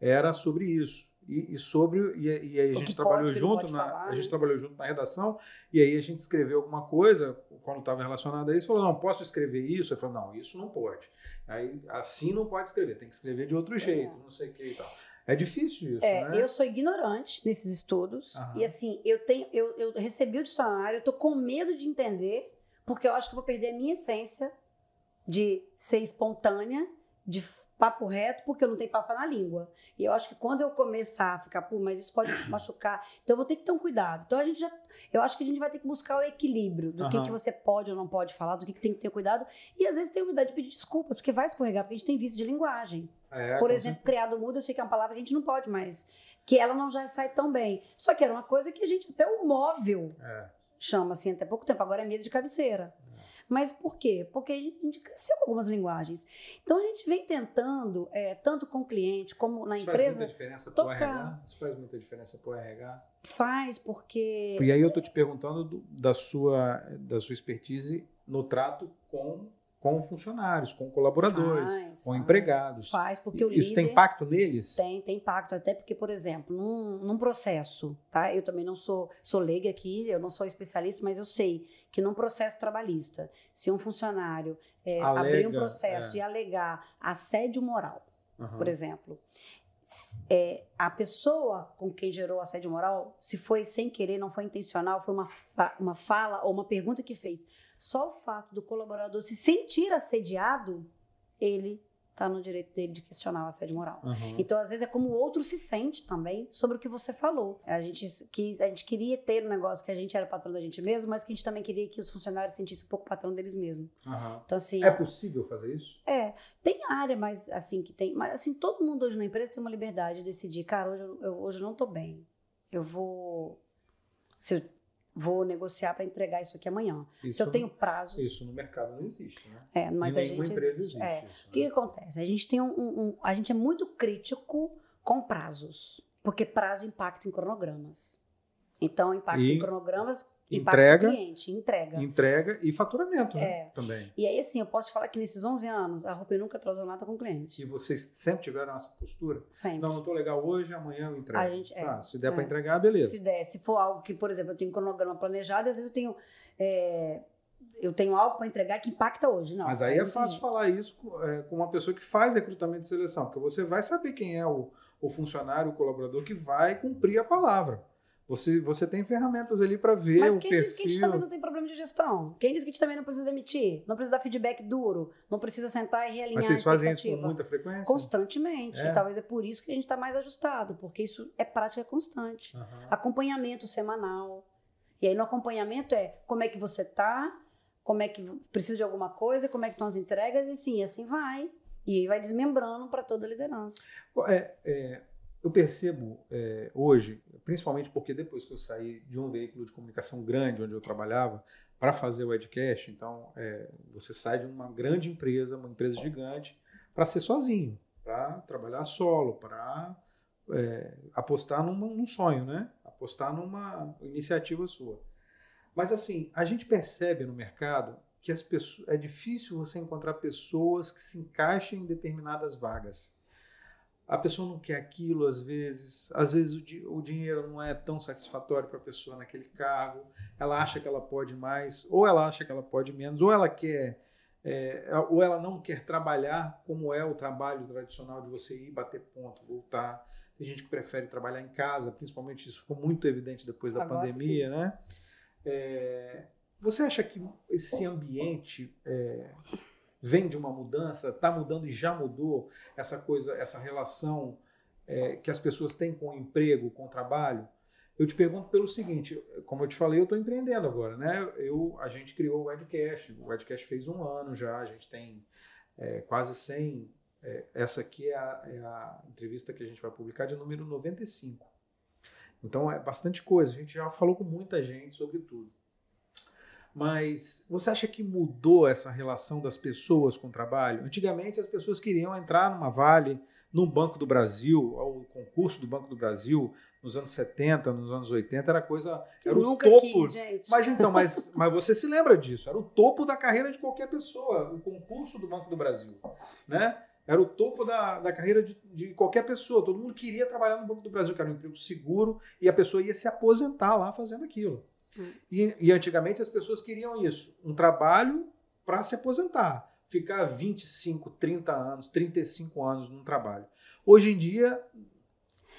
era sobre isso e, e sobre e, e, aí a gente trabalhou junto na falar, a gente né? trabalhou junto na redação e aí a gente escreveu alguma coisa quando estava relacionado a isso falou não posso escrever isso eu falei não isso não pode aí assim não pode escrever tem que escrever de outro é. jeito não sei o que e tal é difícil isso, é, né? Eu sou ignorante nesses estudos. Aham. E assim, eu tenho, eu, eu recebi o dicionário, eu tô com medo de entender porque eu acho que eu vou perder a minha essência de ser espontânea, de papo reto, porque eu não tenho papo na língua. E eu acho que quando eu começar a ficar, pô, mas isso pode machucar, então eu vou ter que ter um cuidado. Então a gente já, eu acho que a gente vai ter que buscar o equilíbrio do uhum. que, que você pode ou não pode falar, do que, que tem que ter cuidado. E às vezes tem humildade de pedir desculpas, porque vai escorregar, porque a gente tem vício de linguagem. É, Por exemplo, criado mudo, eu sei que é uma palavra que a gente não pode mais, que ela não já sai tão bem. Só que era uma coisa que a gente, até o móvel, é chama assim até pouco tempo, agora é mesa de cabeceira. Mas por quê? Porque a gente cresceu com algumas linguagens. Então a gente vem tentando, é, tanto com o cliente como na Isso empresa. Faz muita diferença para o RH? Isso faz muita diferença para o RH? Faz, porque. E aí eu estou te perguntando do, da, sua, da sua expertise no trato com com funcionários, com colaboradores, faz, com faz, empregados. Faz, porque o Isso tem impacto neles? Tem, tem impacto. Até porque, por exemplo, num, num, processo, tá? Eu também não sou, sou leiga aqui, eu não sou especialista, mas eu sei que num processo trabalhista, se um funcionário é, Alega, abrir um processo é. e alegar assédio moral, uhum. por exemplo, é, a pessoa com quem gerou assédio moral, se foi sem querer, não foi intencional, foi uma, uma fala ou uma pergunta que fez só o fato do colaborador se sentir assediado, ele está no direito dele de questionar o assédio moral. Uhum. Então, às vezes, é como o outro se sente também sobre o que você falou. A gente, quis, a gente queria ter um negócio que a gente era patrão da gente mesmo, mas que a gente também queria que os funcionários sentissem um pouco patrão deles mesmos. Uhum. Então, assim... É possível fazer isso? É. Tem área, mas assim, que tem... Mas, assim, todo mundo hoje na empresa tem uma liberdade de decidir, cara, hoje eu, hoje eu não estou bem. Eu vou... Se eu vou negociar para entregar isso aqui amanhã. Isso, Se eu tenho prazos. Isso no mercado não existe, né? É, mas e a gente empresa existe. É. Isso, o que, né? que, acontece? A gente tem um, um, a gente é muito crítico com prazos, porque prazo impacta em cronogramas. Então, impacta e... em cronogramas entrega, cliente, entrega. Entrega e faturamento, né? É. Também. E aí, assim, eu posso te falar que nesses 11 anos, a Rupi nunca atrasou nada com o cliente. E vocês sempre tiveram essa postura? Sempre. Não, não estou legal hoje, amanhã eu entrego. A gente, é, ah, se der é. para entregar, beleza. Se der, se for algo que, por exemplo, eu tenho um cronograma planejado, às vezes eu tenho... É, eu tenho algo para entregar que impacta hoje, não. Mas aí é fácil falar isso com, é, com uma pessoa que faz recrutamento de seleção, porque você vai saber quem é o, o funcionário, o colaborador que vai cumprir a palavra. Você, você tem ferramentas ali para ver Mas o quem perfil. diz que a gente também não tem problema de gestão? Quem diz que a gente também não precisa emitir? Não precisa dar feedback duro? Não precisa sentar e realinhar Mas vocês fazem isso com muita frequência? Constantemente. É. E talvez é por isso que a gente está mais ajustado, porque isso é prática constante. Uhum. Acompanhamento semanal. E aí no acompanhamento é como é que você está, como é que precisa de alguma coisa, como é que estão as entregas, e sim, assim vai. E aí vai desmembrando para toda a liderança. É, é eu percebo é, hoje, principalmente porque depois que eu saí de um veículo de comunicação grande onde eu trabalhava para fazer o Edcast, então é, você sai de uma grande empresa, uma empresa gigante, para ser sozinho, para trabalhar solo, para é, apostar num, sonho, né? Apostar numa iniciativa sua. Mas assim, a gente percebe no mercado que as pessoas, é difícil você encontrar pessoas que se encaixem em determinadas vagas. A pessoa não quer aquilo às vezes, às vezes o, di o dinheiro não é tão satisfatório para a pessoa naquele cargo, ela acha que ela pode mais, ou ela acha que ela pode menos, ou ela quer, é, ou ela não quer trabalhar como é o trabalho tradicional de você ir bater ponto, voltar. Tem gente que prefere trabalhar em casa, principalmente isso ficou muito evidente depois da Agora pandemia, sim. né? É, você acha que esse ambiente é, vem de uma mudança, está mudando e já mudou essa coisa, essa relação é, que as pessoas têm com o emprego, com o trabalho? Eu te pergunto pelo seguinte, como eu te falei, eu estou empreendendo agora, né? Eu, a gente criou o Webcast, o Webcast fez um ano já, a gente tem é, quase 100. É, essa aqui é a, é a entrevista que a gente vai publicar de número 95. Então é bastante coisa, a gente já falou com muita gente sobre tudo. Mas você acha que mudou essa relação das pessoas com o trabalho? Antigamente as pessoas queriam entrar numa Vale, no Banco do Brasil, o concurso do Banco do Brasil, nos anos 70, nos anos 80, era coisa. Era Eu o topo. Quis. Mas então, mas, mas você se lembra disso? Era o topo da carreira de qualquer pessoa, o concurso do Banco do Brasil. Né? Era o topo da, da carreira de, de qualquer pessoa. Todo mundo queria trabalhar no Banco do Brasil, que era um emprego seguro, e a pessoa ia se aposentar lá fazendo aquilo. Hum. E, e antigamente as pessoas queriam isso, um trabalho para se aposentar, ficar 25, 30 anos, 35 anos num trabalho. Hoje em dia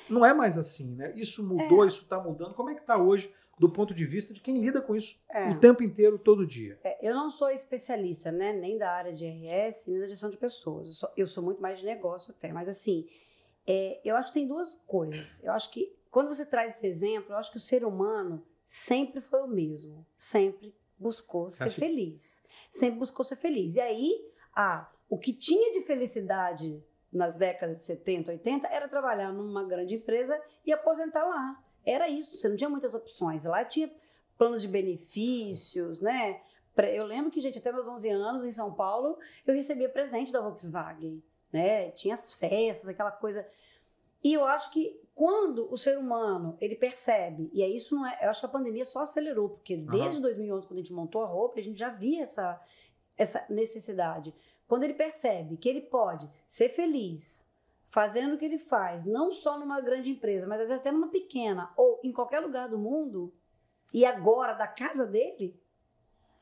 não é mais assim, né? Isso mudou, é. isso está mudando. Como é que está hoje do ponto de vista de quem lida com isso é. o tempo inteiro, todo dia? É, eu não sou especialista, né? Nem da área de RS, nem da gestão de pessoas. Eu sou, eu sou muito mais de negócio até. Mas assim, é, eu acho que tem duas coisas. Eu acho que quando você traz esse exemplo, eu acho que o ser humano sempre foi o mesmo. Sempre buscou ser Acho... feliz. Sempre buscou ser feliz. E aí, ah, o que tinha de felicidade nas décadas de 70, 80 era trabalhar numa grande empresa e aposentar lá. Era isso, você não tinha muitas opções. Lá tinha planos de benefícios, né? Eu lembro que, gente, até meus 11 anos em São Paulo, eu recebia presente da Volkswagen, né? Tinha as festas, aquela coisa. E eu acho que quando o ser humano ele percebe, e é isso não é, eu acho que a pandemia só acelerou, porque desde uhum. 2011 quando a gente montou a roupa, a gente já via essa essa necessidade. Quando ele percebe que ele pode ser feliz fazendo o que ele faz, não só numa grande empresa, mas às vezes até numa pequena ou em qualquer lugar do mundo, e agora da casa dele,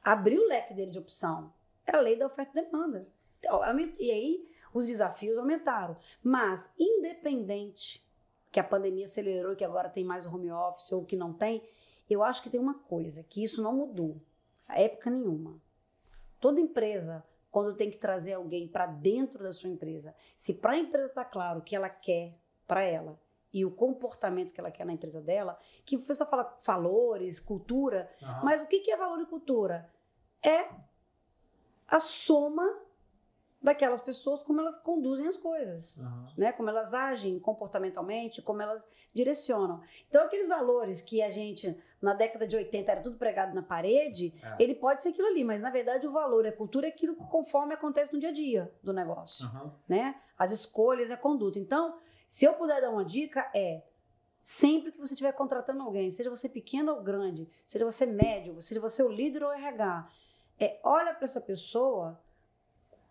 abriu o leque dele de opção. É a lei da oferta e demanda. Então, e aí os desafios aumentaram. Mas, independente que a pandemia acelerou, que agora tem mais home office ou que não tem, eu acho que tem uma coisa, que isso não mudou, a época nenhuma. Toda empresa, quando tem que trazer alguém para dentro da sua empresa, se para a empresa está claro o que ela quer para ela e o comportamento que ela quer na empresa dela, que o pessoal fala valores, cultura, uhum. mas o que é valor e cultura? É a soma daquelas pessoas como elas conduzem as coisas, uhum. né? Como elas agem comportamentalmente, como elas direcionam. Então aqueles valores que a gente na década de 80 era tudo pregado na parede, é. ele pode ser aquilo ali, mas na verdade o valor, a cultura é aquilo conforme acontece no dia a dia do negócio, uhum. né? As escolhas, a conduta. Então, se eu puder dar uma dica é Sempre que você estiver contratando alguém, seja você pequeno ou grande, seja você médio, seja você o líder ou RH, é, olha para essa pessoa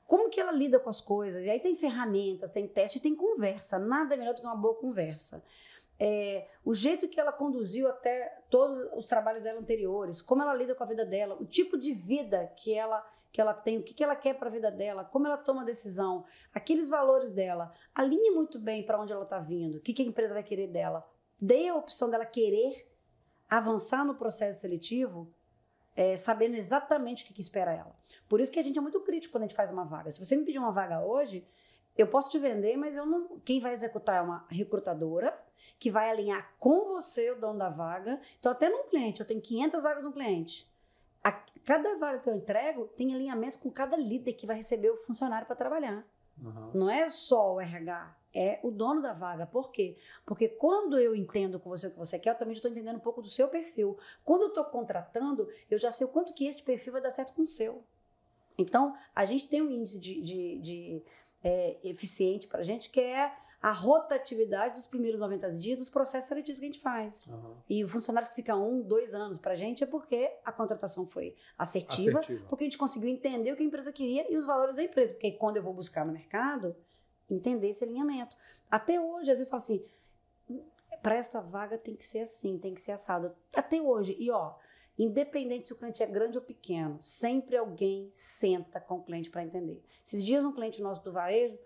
como que ela lida com as coisas? E aí tem ferramentas, tem teste, tem conversa. Nada melhor do que uma boa conversa. É, o jeito que ela conduziu até todos os trabalhos dela anteriores, como ela lida com a vida dela, o tipo de vida que ela que ela tem, o que, que ela quer para a vida dela, como ela toma decisão, aqueles valores dela, alinhe muito bem para onde ela está vindo, o que, que a empresa vai querer dela, dê a opção dela querer avançar no processo seletivo é, sabendo exatamente o que, que espera ela. Por isso que a gente é muito crítico quando a gente faz uma vaga. Se você me pedir uma vaga hoje, eu posso te vender, mas eu não. Quem vai executar é uma recrutadora que vai alinhar com você o dono da vaga. Então, até num cliente, eu tenho 500 vagas no cliente. A, cada vaga que eu entrego tem alinhamento com cada líder que vai receber o funcionário para trabalhar. Uhum. Não é só o RH, é o dono da vaga. Por quê? Porque quando eu entendo com você o que você quer, eu também estou entendendo um pouco do seu perfil. Quando eu estou contratando, eu já sei o quanto que este perfil vai dar certo com o seu. Então, a gente tem um índice de, de, de é, eficiente para a gente que é a rotatividade dos primeiros 90 dias dos processos seletivos que a gente faz. Uhum. E o funcionário que fica um, dois anos para a gente é porque a contratação foi assertiva, Assertiva. porque a gente conseguiu entender o que a empresa queria e os valores da empresa. Porque quando eu vou buscar no mercado, entender esse alinhamento. Até hoje, às vezes, fala assim, para esta vaga tem que ser assim, tem que ser assado. Até hoje. E ó, independente se o cliente é grande ou pequeno, sempre alguém senta com o cliente para entender. Esses dias um cliente nosso do varejo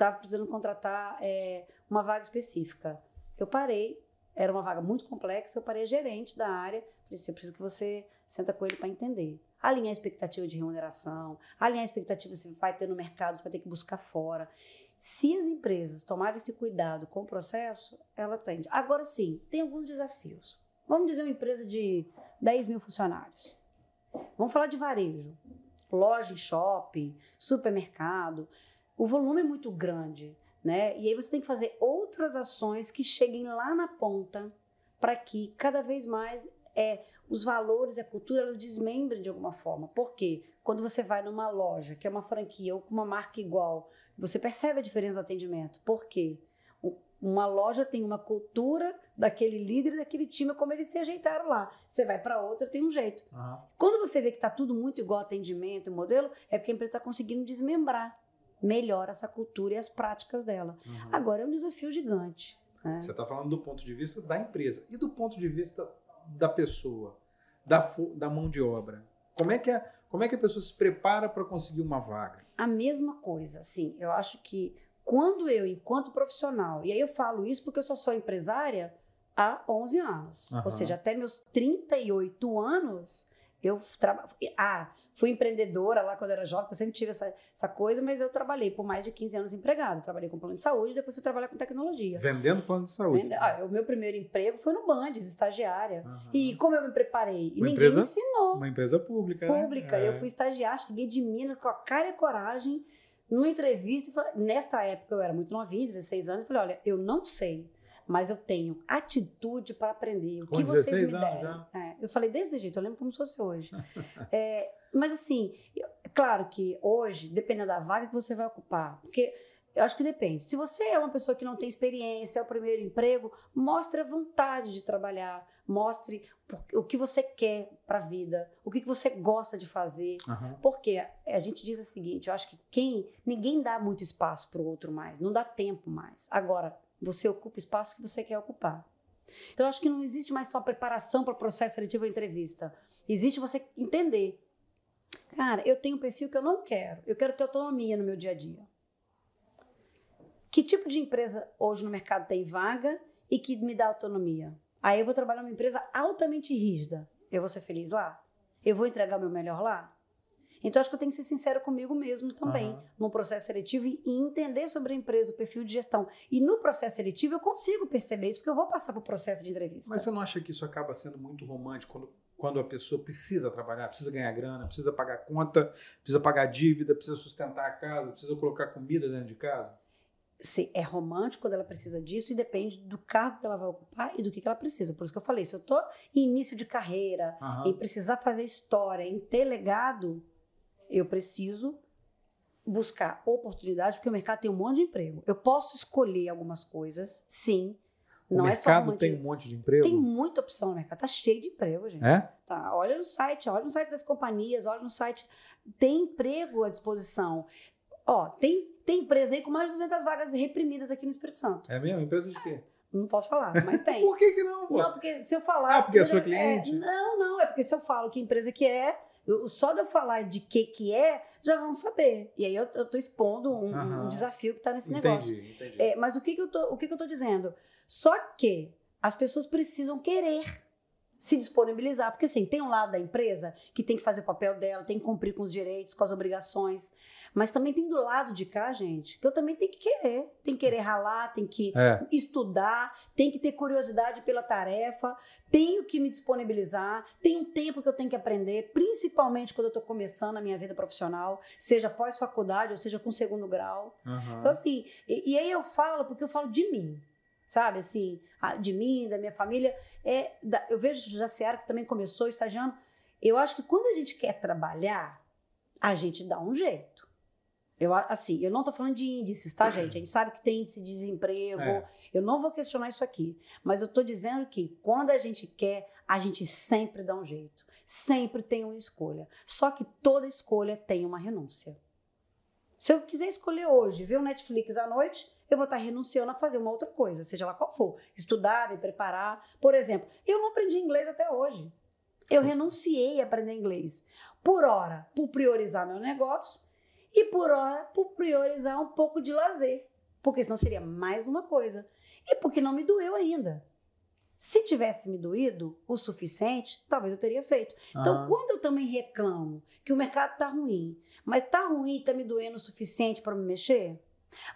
estava precisando contratar é, uma vaga específica. Eu parei, era uma vaga muito complexa, eu parei gerente da área, disse, eu preciso que você senta com ele para entender. Alinhar a expectativa de remuneração, alinhar a expectativa se vai ter no mercado, se vai ter que buscar fora. Se as empresas tomarem esse cuidado com o processo, ela atende. Agora sim, tem alguns desafios. Vamos dizer uma empresa de 10 mil funcionários. Vamos falar de varejo. Loja, shopping, supermercado. O volume é muito grande, né? E aí você tem que fazer outras ações que cheguem lá na ponta para que cada vez mais é, os valores e a cultura elas desmembrem de alguma forma. Por quê? Quando você vai numa loja, que é uma franquia ou com uma marca igual, você percebe a diferença do atendimento. Por quê? Uma loja tem uma cultura daquele líder, daquele time, como eles se ajeitaram lá. Você vai para outra, tem um jeito. Uhum. Quando você vê que está tudo muito igual atendimento, modelo, é porque a empresa está conseguindo desmembrar melhor essa cultura e as práticas dela. Uhum. Agora é um desafio gigante. né? Você está falando do ponto de vista da empresa e do ponto de vista da pessoa, da, da mão de obra. Como é que a, como é que a pessoa se prepara para conseguir uma vaga? A mesma coisa, assim, eu acho que quando eu, enquanto profissional, e aí eu falo isso porque eu só sou empresária há 11 anos, Aham. ou seja, até meus 38 anos, eu trabalho. Ah, fui empreendedora lá quando eu era jovem, porque eu sempre tive essa, essa coisa, mas eu trabalhei por mais de 15 anos empregada. Trabalhei com plano de saúde, depois fui trabalhar com tecnologia. Vendendo plano de saúde. Vende- Ah, o meu primeiro emprego foi no Bandes, estagiária. Aham. E como eu me preparei? E Uma ninguém empresa me ensinou. Uma empresa pública. né? Pública. É. Eu fui estagiar, cheguei de Minas com a cara e coragem, numa entrevista. e falei- Nesta época eu era muito novinha, 16 anos. Eu falei: olha, eu não sei, mas eu tenho atitude para aprender. O que vocês 16 me já? É, eu falei desse jeito, eu lembro como se fosse hoje. É, mas assim, eu- claro que hoje, dependendo da vaga que você vai ocupar, porque eu acho que depende. Se você é uma pessoa que não tem experiência, é o primeiro emprego, mostre a vontade de trabalhar, mostre o que você quer para a vida, o que você gosta de fazer. Aham. Porque a gente diz o seguinte, eu acho que quem ninguém dá muito espaço para o outro mais, não dá tempo mais. Agora, você ocupa o espaço que você quer ocupar. Então, acho que não existe mais só preparação para o processo seletivo ou entrevista. Existe você entender. Cara, eu tenho um perfil que eu não quero. Eu quero ter autonomia no meu dia a dia. Que tipo de empresa hoje no mercado tem vaga e que me dá autonomia? Aí eu vou trabalhar numa empresa altamente rígida. Eu vou ser feliz lá? Eu vou entregar o meu melhor lá? Então, acho que eu tenho que ser sincero comigo mesmo também, Aham. no processo seletivo e entender sobre a empresa, o perfil de gestão. E no processo seletivo, eu consigo perceber isso, porque eu vou passar para o processo de entrevista. Mas você não acha que isso acaba sendo muito romântico quando, quando a pessoa precisa trabalhar, precisa ganhar grana, precisa pagar conta, precisa pagar dívida, precisa sustentar a casa, precisa colocar comida dentro de casa? se é romântico quando ela precisa disso e depende do cargo que ela vai ocupar e do que, que ela precisa. Por isso que eu falei, se eu tô em início de carreira, Aham. em precisar fazer história, em ter legado, eu preciso buscar oportunidade, porque o mercado tem um monte de emprego. Eu posso escolher algumas coisas, sim. O Não é só mercado romantismo. tem um monte de emprego? Tem muita opção no mercado, tá cheio de emprego, gente. É? Tá, olha no site, olha no site das companhias, olha no site. Tem emprego à disposição. Ó, tem, tem empresa aí com mais de 200 vagas reprimidas aqui no Espírito Santo. É mesmo? Empresa de quê? Não posso falar, mas tem. Por que que não, pô? Não, porque se eu falar. Ah, porque é sua é- cliente? não, não, é porque se eu falo que empresa que é, eu- só de eu falar de que que é, já vão saber. E aí eu, eu tô expondo um, um desafio que tá nesse entendi, negócio. entendi. É, mas o que, que eu tô, o que, que eu tô dizendo? Só que as pessoas precisam querer. se disponibilizar, porque assim, tem um lado da empresa que tem que fazer o papel dela, tem que cumprir com os direitos, com as obrigações, mas também tem do lado de cá, gente, que eu também tenho que querer, tem que querer ralar, tem que É. estudar, tem que ter curiosidade pela tarefa, tenho que me disponibilizar, tem um tempo que eu tenho que aprender, principalmente quando eu estou começando a minha vida profissional, seja pós-faculdade ou seja com segundo grau. Aham. Então, assim, e, e aí eu falo porque eu falo de mim, sabe? Assim, de mim, da minha família. É, da- eu vejo o Jaciara, que também começou estagiando. Eu acho que quando a gente quer trabalhar, a gente dá um jeito. Eu, assim, eu não tô falando de índices, tá, gente? A gente sabe que tem índice de desemprego. É. Eu não vou questionar isso aqui. Mas eu tô dizendo que quando a gente quer, a gente sempre dá um jeito. Sempre tem uma escolha. Só que toda escolha tem uma renúncia. Se eu quiser escolher hoje, ver o Netflix à noite, eu vou estar renunciando a fazer uma outra coisa, seja lá qual for. Estudar, me preparar. Por exemplo, eu não aprendi inglês até hoje. Eu renunciei a aprender inglês. Por hora, por priorizar meu negócio e por hora, por priorizar um pouco de lazer. Porque senão seria mais uma coisa. E porque não me doeu ainda. Se tivesse me doído o suficiente, talvez eu teria feito. Então, Aham. quando eu também reclamo que o mercado tá ruim, mas tá ruim e tá me doendo o suficiente para me mexer,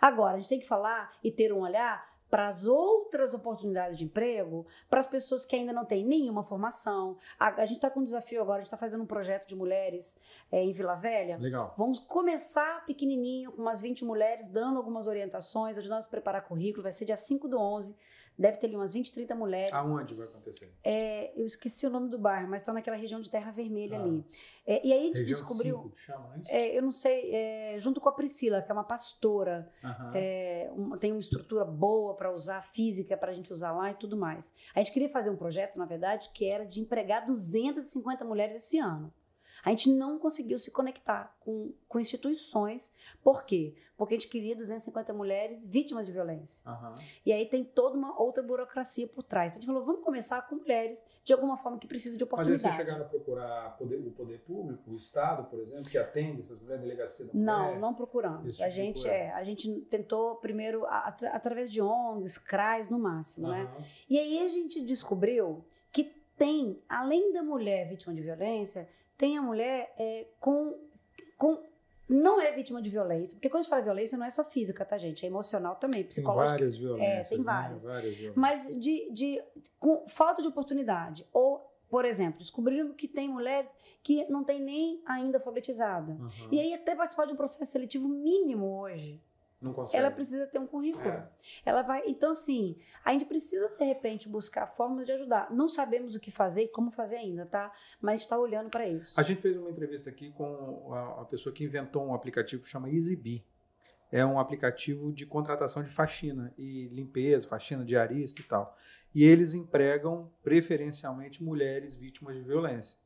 agora a gente tem que falar e ter um olhar para as outras oportunidades de emprego, para as pessoas que ainda não têm nenhuma formação. A, a gente está com um desafio agora, a gente está fazendo um projeto de mulheres eh, em Vila Velha. Legal. Vamos começar pequenininho, com umas 20 mulheres, dando algumas orientações, ajudando a preparar currículo. Vai ser dia 5 do 11. Deve ter ali umas 20, 30 mulheres. Aonde vai acontecer? É, eu esqueci o nome do bairro, mas está naquela região de Terra Vermelha Ah. ali. É, e aí a gente Região descobriu, 5 que chama, é isso? é, eu não sei, é, junto com a Priscila, que é uma pastora, é, um- tem uma estrutura boa para usar, física para a gente usar lá e tudo mais. A gente queria fazer um projeto, na verdade, que era de empregar 250 mulheres esse ano. A gente não conseguiu se conectar com, com instituições. Por quê? Porque a gente queria 250 mulheres vítimas de violência. Aham. E aí tem toda uma outra burocracia por trás. Então a gente falou, vamos começar com mulheres, de alguma forma que precisam de Mas aí oportunidade. vocês chegaram a procurar poder- o poder público, o Estado, por exemplo, que atende essas mulheres, delegacia da Não, mulher? não procuramos. Esse A tipo gente, é, a gente tentou primeiro at- através de ONGs, CRAs no máximo, né? Aham. E aí a gente descobriu que tem, além da mulher vítima de violência, tem a mulher é, com, com. Não é vítima de violência, porque quando a gente fala violência não é só física, tá, gente? É emocional também, Tem psicológica. várias violências. tem né? várias. Várias violências. Mas de, de com falta de oportunidade. Ou, por exemplo, descobriram que tem mulheres que não têm nem ainda alfabetizada. Aham. E aí, até participar de um processo seletivo mínimo hoje, Não consegue. ela precisa ter um currículo. É. Ela vai. Então, assim, a gente precisa, de repente, buscar formas de ajudar. Não sabemos o que fazer e como fazer ainda, tá? Mas está olhando para isso. A gente fez uma entrevista aqui com a, pessoa que inventou um aplicativo que chama EasyBee. É um aplicativo de contratação de faxina e limpeza, faxina diarista e tal. E eles empregam preferencialmente mulheres vítimas de violência,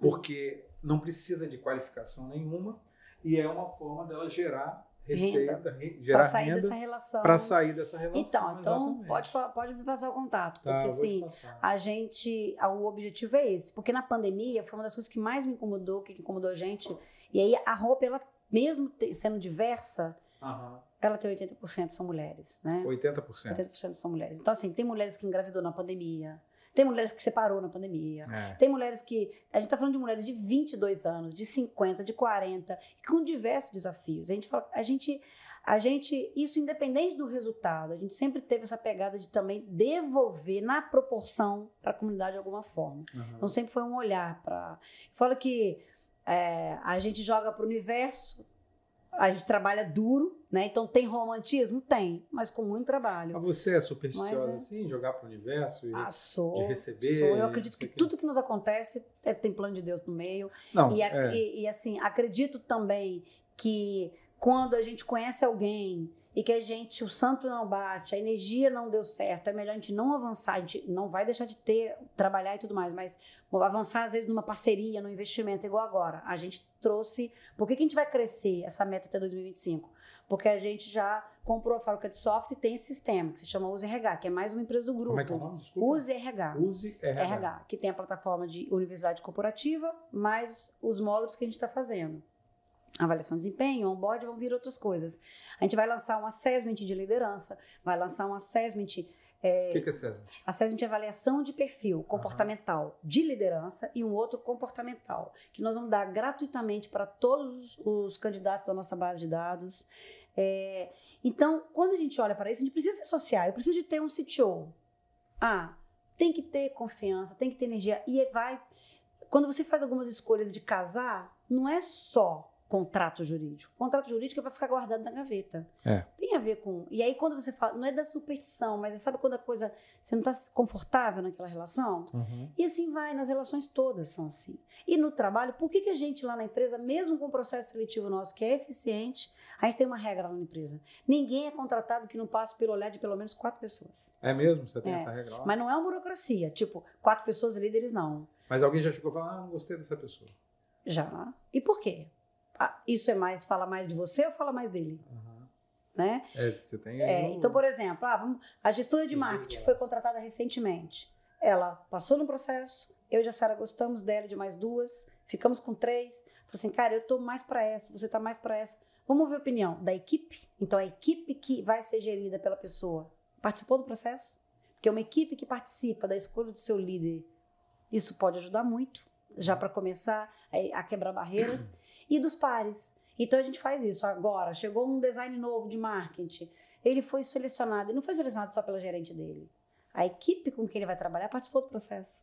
porque não precisa de qualificação nenhuma e é uma forma dela gerar receita, re- Para gerar sair renda dessa relação. para sair dessa relação. Então, então pode, pode me passar o contato. Tá, porque assim, a gente. O objetivo é esse. Porque na pandemia foi uma das coisas que mais me incomodou, que incomodou a gente. E aí a roupa, ela, mesmo sendo diversa, Aham. ela tem 80% são mulheres, né? 80%. 80% são mulheres. Então, assim, tem mulheres que engravidou na pandemia, tem mulheres que separou na pandemia, É. tem mulheres que. A gente tá falando de mulheres de 22 anos, de 50, de 40, com diversos desafios. A gente fala, a gente. A gente, isso independente do resultado, a gente sempre teve essa pegada de também devolver na proporção para a comunidade de alguma forma. Aham. Então sempre foi um olhar para. Fala que é, a gente joga para o universo, a gente trabalha duro, né? Então tem romantismo? Tem, mas com muito trabalho. Mas você é supersticiosa é. assim, jogar para o universo? E... Ah, sou. de receber, sou. Eu acredito que quê. tudo que nos acontece é, tem plano de Deus no meio. Não, E, é. e- e, assim, acredito também que quando a gente conhece alguém e que a gente, o santo não bate, a energia não deu certo, é melhor a gente não avançar, a gente não vai deixar de ter, trabalhar e tudo mais, mas bom, avançar às vezes numa parceria, num investimento, igual agora. A gente trouxe. Por que, que a gente vai crescer essa meta até 2025? Porque a gente já comprou a fábrica de software e tem esse sistema que se chama Use RH, que é mais uma empresa do grupo. Como é que é o nome? Desculpa. Use RH. Use RH. RH, que tem a plataforma de universidade corporativa, mais os módulos que a gente está fazendo. Avaliação de desempenho, onboard, vão vir outras coisas. A gente vai lançar um assessment de liderança, vai lançar um assessment É, o que, que é SESMIT? A SESMIT é avaliação de perfil comportamental uhum. de liderança e um outro comportamental, que nós vamos dar gratuitamente para todos os candidatos da nossa base de dados. É, então, quando a gente olha para isso, a gente precisa se associar. Eu preciso de ter um CTO. Ah, tem que ter confiança, tem que ter energia. E vai. Quando você faz algumas escolhas de casar, não é só contrato jurídico. Contrato jurídico é para ficar guardado na gaveta. É. Tem a ver com. E aí, quando você fala, não é da superstição, mas é, sabe quando a coisa. Você não está confortável naquela relação? Uhum. E assim vai, nas relações todas são assim. E no trabalho, por que, que a gente lá na empresa, mesmo com o processo seletivo nosso, que é eficiente, a gente tem uma regra lá na empresa. Ninguém é contratado que não passe pelo olhar de pelo menos quatro pessoas. É mesmo? Você tem é. essa regra lá? Mas não é uma burocracia. Tipo, quatro pessoas líderes, não. Mas alguém já chegou e falou, ah, não gostei dessa pessoa. Já. E por quê? Isso é mais, fala mais de você ou fala mais dele? Uhum. Né? É, você tem é, Então, por exemplo, ah, vamos, a gestora de marketing foi contratada recentemente. Ela passou no processo, eu e a Sara gostamos dela de mais duas, ficamos com três. Falei assim, cara, eu tô mais para essa, você tá mais para essa. Vamos ouvir a opinião da equipe? Então, a equipe que vai ser gerida pela pessoa participou do processo? Porque uma equipe que participa da escolha do seu líder, isso pode ajudar muito, já para começar a, a quebrar barreiras e dos pares. Então a gente faz isso. Agora, chegou um design novo de marketing, ele foi selecionado, ele não foi selecionado só pela gerente dele. A equipe com quem ele vai trabalhar participou do processo.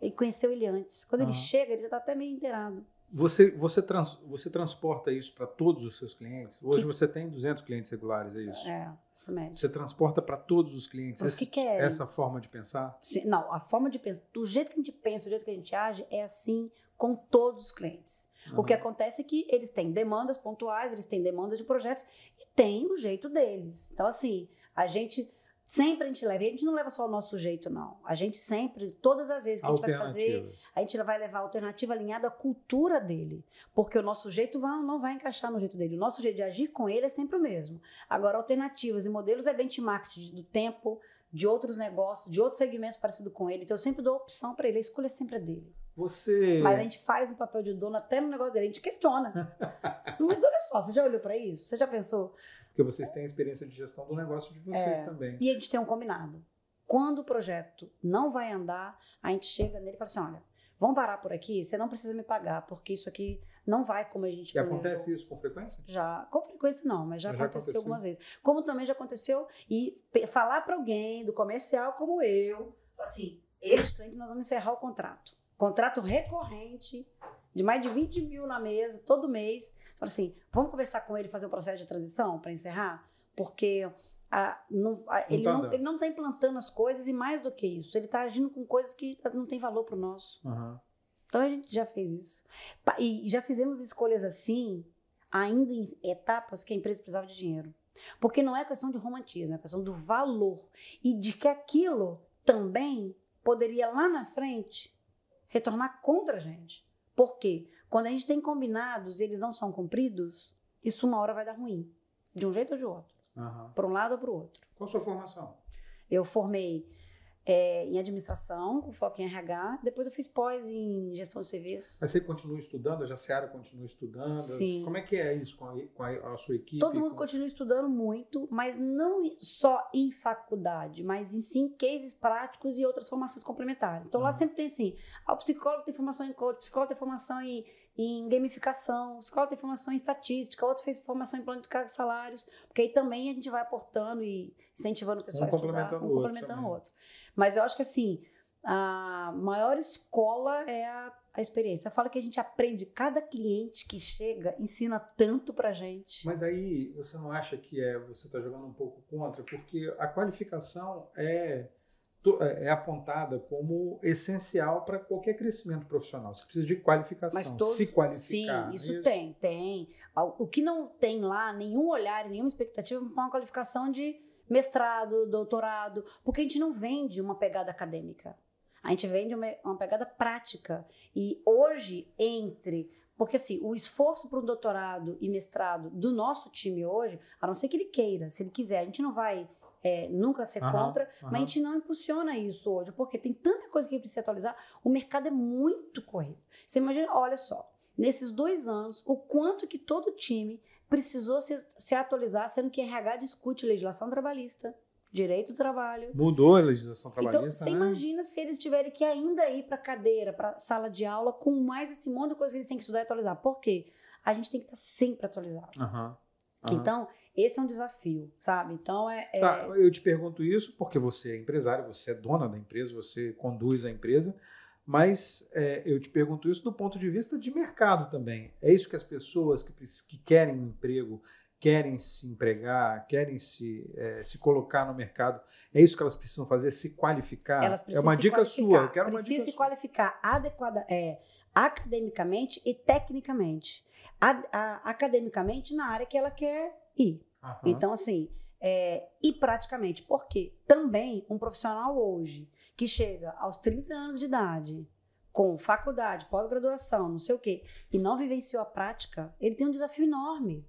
Ele conheceu ele antes. Quando uhum. ele chega, ele já está até meio inteirado. Você, você, trans, você transporta isso para todos os seus clientes? Hoje que... você tem 200 clientes regulares, é isso? É, essa média. Você transporta para todos os clientes os que querem. essa forma de pensar? Sim, não, a forma de pensar, do jeito que a gente pensa, do jeito que a gente age, é assim com todos os clientes. Uhum. O que acontece é que eles têm demandas pontuais, eles têm demandas de projetos e tem o jeito deles. Então, assim, a gente Sempre a gente leva, e a gente não leva só o nosso jeito, não. A gente sempre, todas as vezes que a gente vai fazer, a gente vai levar a alternativa alinhada à cultura dele. Porque o nosso jeito não vai encaixar no jeito dele. O nosso jeito de agir com ele é sempre o mesmo. Agora, alternativas e modelos é benchmark do tempo, de outros negócios, de outros segmentos parecidos com ele. Então, eu sempre dou opção para ele, a escolha sempre é dele. Você. Mas a gente faz o papel de dono até no negócio dele, a gente questiona. Mas olha só, você já olhou para isso? Você já pensou? Porque vocês têm a experiência de gestão do negócio de vocês é, também. E a gente tem um combinado. Quando o projeto não vai andar, a gente chega nele e fala assim: olha, vamos parar por aqui, você não precisa me pagar, porque isso aqui não vai como a gente E planejou. acontece isso com frequência? Já, com frequência não, mas já, já aconteceu, aconteceu, algumas vezes. Como também já aconteceu e falar para alguém do comercial como eu, assim, este cliente nós vamos encerrar o contrato. Contrato recorrente, de mais de 20 mil na mesa, todo mês. Fala assim, vamos conversar com ele, fazer um processo de transição para encerrar? Porque a, não, a, ele, tá não, ele não está implantando as coisas e mais do que isso, ele está agindo com coisas que não tem valor para o nosso. Uhum. Então a gente já fez isso. E já fizemos escolhas assim, ainda em etapas que a empresa precisava de dinheiro. Porque não é questão de romantismo, é questão do valor. E de que aquilo também poderia lá na frente retornar contra a gente. Por quê? Quando a gente tem combinados e eles não são cumpridos, isso uma hora vai dar ruim. De um jeito ou de outro. Uhum. Para um lado ou para o outro. Qual a sua formação? Eu formei é, em administração, com foco em RH. Depois eu fiz pós em gestão de serviços. Mas você continua estudando? A Jaciara continua estudando? Sim. Como é que é isso com a, com a, a sua equipe? Todo mundo com... continua estudando muito, mas não só em faculdade, mas em sim cases práticos e outras formações complementares. Então uhum. lá sempre tem assim, ah, o psicólogo tem formação em coach, o psicólogo tem formação em, em gamificação, o psicólogo tem formação em estatística, outro fez formação em plano de cargos e salários, porque aí também a gente vai aportando e incentivando o pessoal um a estudar, complementando um complementando o outro. Mas eu acho que assim, a maior escola é a, a experiência. Fala que a gente aprende, cada cliente que chega ensina tanto pra gente. Mas aí você não acha que é você está jogando um pouco contra, porque a qualificação é é, é apontada como essencial para qualquer crescimento profissional. Você precisa de qualificação, todo, se qualificar. Sim, isso, isso, tem, tem. O que não tem lá, nenhum olhar, nenhuma expectativa, é uma qualificação de mestrado, doutorado, porque a gente não vende uma pegada acadêmica. A gente vende uma, uma pegada prática. E hoje, entre. Porque assim, o esforço para um doutorado e mestrado do nosso time hoje, a não ser que ele queira, se ele quiser, a gente não vai é, nunca ser uhum, contra, uhum. mas a gente não impulsiona isso hoje, porque tem tanta coisa que a gente precisa atualizar, o mercado é muito corrido. Você imagina, olha só, nesses dois anos, o quanto que todo time precisou se, se atualizar, sendo que RH discute legislação trabalhista, direito do trabalho. Mudou a legislação Então, trabalhista, você né? imagina se eles tiverem que ainda ir para cadeira, para sala de aula, com mais esse monte de coisa que eles têm que estudar e atualizar. Por quê? A gente tem que estar sempre atualizado. Aham, aham. Então, esse é um desafio, sabe? Então, é. é- Tá, eu te pergunto isso porque você é empresário, você é dona da empresa, você conduz a empresa, mas é, eu te pergunto isso do ponto de vista de mercado também. É isso que as pessoas que, que querem um emprego, querem se empregar, querem se, é, se colocar no mercado, é isso que elas precisam fazer, se qualificar? Elas é precisam uma se dica sua, eu quero uma Precisa dica se sua. qualificar adequada, é, academicamente e tecnicamente. A- a- academicamente na área que ela quer ir. Aham. Então, assim, é, e praticamente, porque também um profissional hoje que chega aos 30 anos de idade, com faculdade, pós-graduação, não sei o quê, e não vivenciou a prática, ele tem um desafio enorme.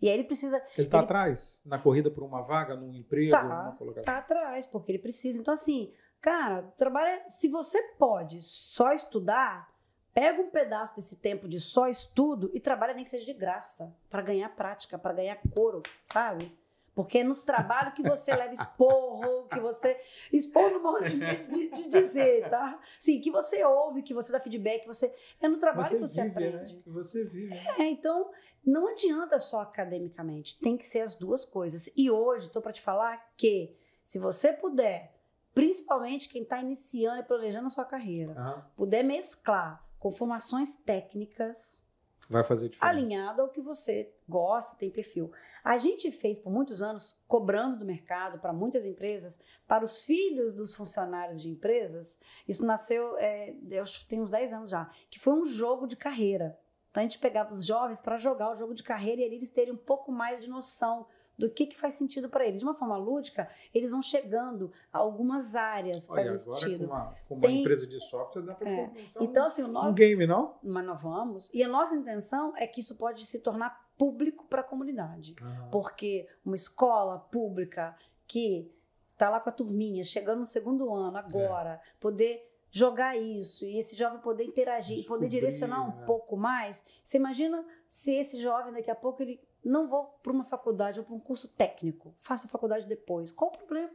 E aí ele precisa ele está atrás na corrida por uma vaga, num emprego, Tá, numa colocação. estar atrás, porque ele precisa. Então, assim, cara, trabalha. Se você pode só estudar, pega um pedaço desse tempo de só estudo e trabalha nem que seja de graça, para ganhar prática, para ganhar couro, sabe? Porque é no trabalho que você leva esporro, que você. Esporro no modo de, de- de dizer, tá? Sim, que você ouve, que você dá feedback, você. É no trabalho Você que você vive, aprende. né? Que você vive. né? É, então não adianta só academicamente, tem que ser as duas coisas. E hoje estou para te falar que se você puder, principalmente quem está iniciando e planejando a sua carreira, Aham. puder mesclar com formações técnicas Vai fazer diferença. alinhado ao que você gosta, tem perfil. A gente fez por muitos anos, cobrando do mercado para muitas empresas, para os filhos dos funcionários de empresas, isso nasceu, é, eu tem uns 10 anos já, que foi um jogo de carreira. Então a gente pegava os jovens para jogar o jogo de carreira e ali eles terem um pouco mais de noção do que, que faz sentido para eles. De uma forma lúdica, eles vão chegando a algumas áreas que Olha, fazem agora sentido. com uma, com uma Tem- empresa de software dá para É. Então, assim, um, nosso, um game, não? mas nós vamos. E a nossa intenção é que isso pode se tornar público para a comunidade. Porque uma escola pública que está lá com a turminha, chegando no segundo ano agora, poder jogar isso e esse jovem poder interagir e poder Descobrir, direcionar um né? pouco mais. Você imagina se esse jovem daqui a pouco ele não vou para uma faculdade ou para um curso técnico, faça a faculdade depois. Qual o problema?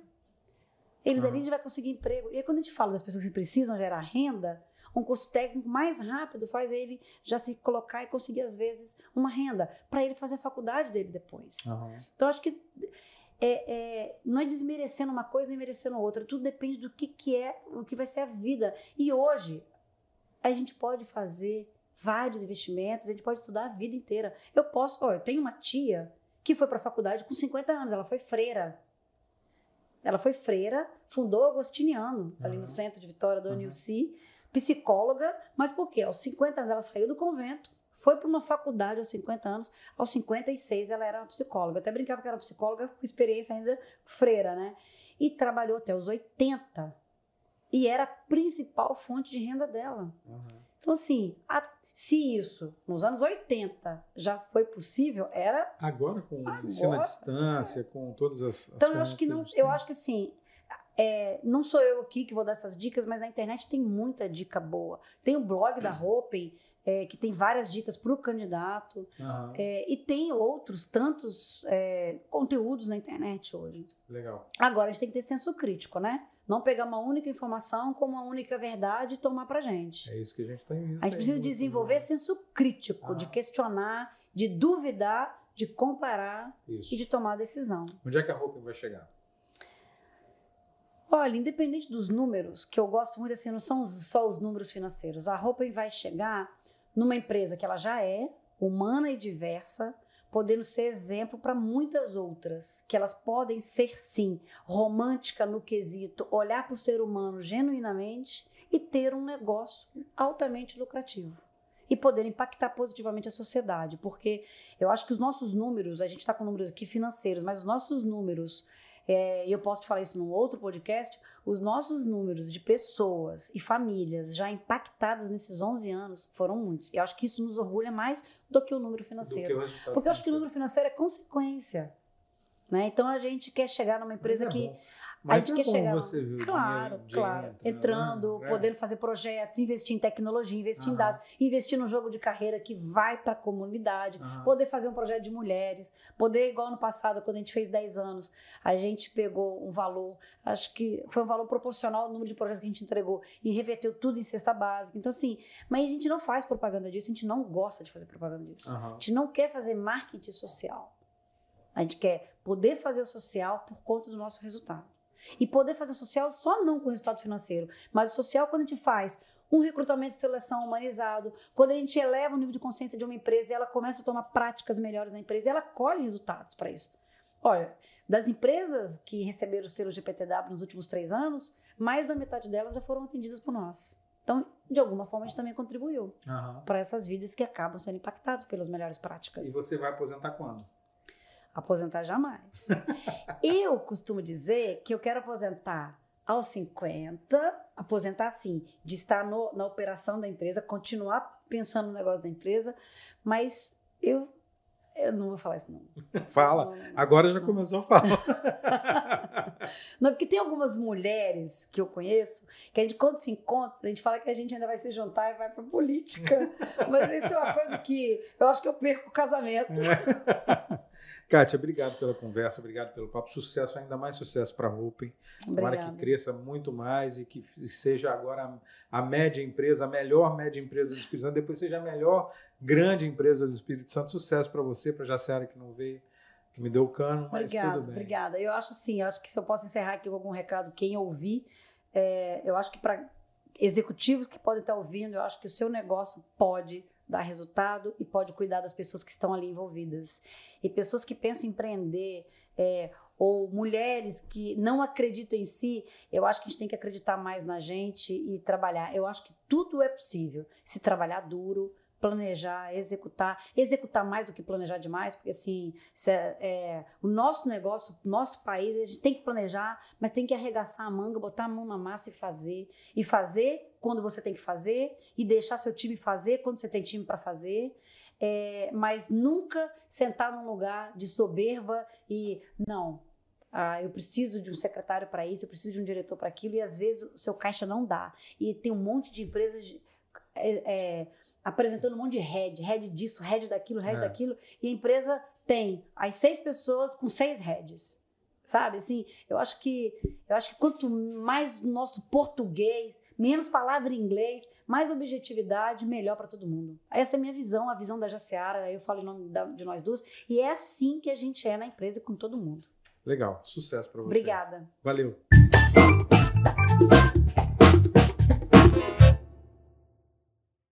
Ele dali Aham. já vai conseguir emprego. E aí, quando a gente fala das pessoas que precisam gerar renda, um curso técnico mais rápido faz ele já se colocar e conseguir, às vezes, uma renda para ele fazer a faculdade dele depois. Aham. Então, acho que é, é, não é desmerecendo uma coisa nem merecendo outra. Tudo depende do que, que é, o que vai ser a vida. E hoje, a gente pode fazer vários investimentos, a gente pode estudar a vida inteira. Eu posso, ó, eu tenho uma tia que foi para a faculdade com 50 anos, ela foi freira. Ela foi freira, fundou o Agostiniano, ali Aham. no centro de Vitória da. Unilci, psicóloga, mas por quê? Aos 50 anos ela saiu do convento, foi para uma faculdade aos 50 anos, aos 56 ela era uma psicóloga. Eu até brincava que era uma psicóloga com experiência ainda freira, né? E trabalhou até os 80. E era a principal fonte de renda dela. Aham. Então, assim, a- se isso nos anos 80 já foi possível, era. Agora com Agora, ensino à distância, com todas as. as Então, eu acho que não. Eu acho que assim. é, não sou eu aqui que vou dar essas dicas, mas na internet tem muita dica boa. Tem o blog da Hopen, é, que tem várias dicas para o candidato. Aham. É, e tem outros tantos é, conteúdos na internet hoje. Legal. Agora, a gente tem que ter senso crítico, né? Não pegar uma única informação como uma única verdade e tomar pra gente. É isso que a gente tem visto. A gente aí precisa desenvolver né? senso crítico, de Ah. questionar, de duvidar, de comparar Isso. e de tomar decisão. Onde é que a roupa vai chegar? Olha, independente dos números, que eu gosto muito assim, não são só os números financeiros. A Hopen vai chegar numa empresa que ela já é humana e diversa, podendo ser exemplo para muitas outras, que elas podem ser sim romântica no quesito, olhar para o ser humano genuinamente e ter um negócio altamente lucrativo. E poder impactar positivamente a sociedade, porque eu acho que os nossos números, a gente está com números aqui financeiros, mas os nossos números é, e eu posso te falar isso num outro podcast, os nossos números de pessoas e famílias já impactadas nesses 11 anos foram muitos. Eu acho que isso nos orgulha mais do que o número financeiro. Resultado Porque eu acho que o número financeiro é consequência. Né? Então a gente quer chegar numa empresa é que bom. Mas a gente é bom chegar. você ver Claro, dinheiro, claro. dinheiro Entrando, né? podendo fazer projetos, investir em tecnologia, investir em dados, investir no jogo de carreira que vai para a comunidade, poder fazer um projeto de mulheres, poder, igual no passado, quando a gente fez 10 anos, a gente pegou um valor, acho que foi um valor proporcional ao número de projetos que a gente entregou e reverteu tudo em cesta básica. Então, assim, mas a gente não faz propaganda disso, a gente não gosta de fazer propaganda disso. A gente não quer fazer marketing social. A gente quer poder fazer o social por conta do nosso resultado. E poder fazer social só não com resultado financeiro, mas o social quando a gente faz um recrutamento e seleção humanizado, quando a gente eleva o nível de consciência de uma empresa e ela começa a tomar práticas melhores na empresa, e ela colhe resultados para isso. Olha, das empresas que receberam o selo GPTW nos últimos três anos, mais da metade delas já foram atendidas por nós. Então, de alguma forma, a gente também contribuiu Aham. para essas vidas que acabam sendo impactadas pelas melhores práticas. E você vai aposentar quando? Aposentar jamais. eu costumo dizer que eu quero aposentar aos 50, aposentar assim, de estar no- na operação da empresa, continuar pensando no negócio da empresa, mas eu, eu não vou falar isso não. Fala. Não, não, não. Agora já começou a falar. Não, porque tem algumas mulheres que eu conheço que a gente, quando se encontra, a gente fala que a gente ainda vai se juntar e vai pra política. Mas isso é uma coisa que eu acho que eu perco o casamento. Kátia, obrigado pela conversa, obrigado pelo papo. Sucesso, ainda mais sucesso para a Open. Tomara que cresça muito mais e que seja agora a, a média empresa, a melhor média empresa do Espírito Santo, depois seja a melhor grande empresa do Espírito Santo. Sucesso para você, para a Jaciara que não veio, que me deu o cano, mas Obrigada, tudo bem. obrigada. Eu acho assim, eu acho que se eu posso encerrar aqui com algum recado, quem ouvir, é, eu acho que para executivos que podem estar ouvindo, eu acho que o seu negócio pode dar resultado e pode cuidar das pessoas que estão ali envolvidas. E pessoas que pensam em empreender, é, ou mulheres que não acreditam em si, eu acho que a gente tem que acreditar mais na gente e trabalhar. Eu acho que tudo é possível se trabalhar duro, planejar, executar, executar mais do que planejar demais, porque assim, é- é, o nosso negócio, nosso país, a gente tem que planejar, mas tem que arregaçar a manga, botar a mão na massa e fazer. E fazer quando você tem que fazer, e deixar seu time fazer quando você tem time para fazer. É, mas nunca sentar num lugar de soberba e não. Ah, eu preciso de um secretário para isso, eu preciso de um diretor para aquilo, e às vezes o seu caixa não dá. E tem um monte de empresas de- é, é, apresentando um monte de head, head disso, head daquilo, head É. daquilo, e a empresa tem as seis pessoas com seis heads. Sabe, assim, eu acho que eu acho que quanto mais o nosso português, menos palavra em inglês, mais objetividade, melhor para todo mundo. Essa é a minha visão, a visão da Jaciara, aí eu falo em nome da- de nós duas, e é assim que a gente é na empresa com todo mundo. Legal, sucesso para você. Obrigada. Valeu.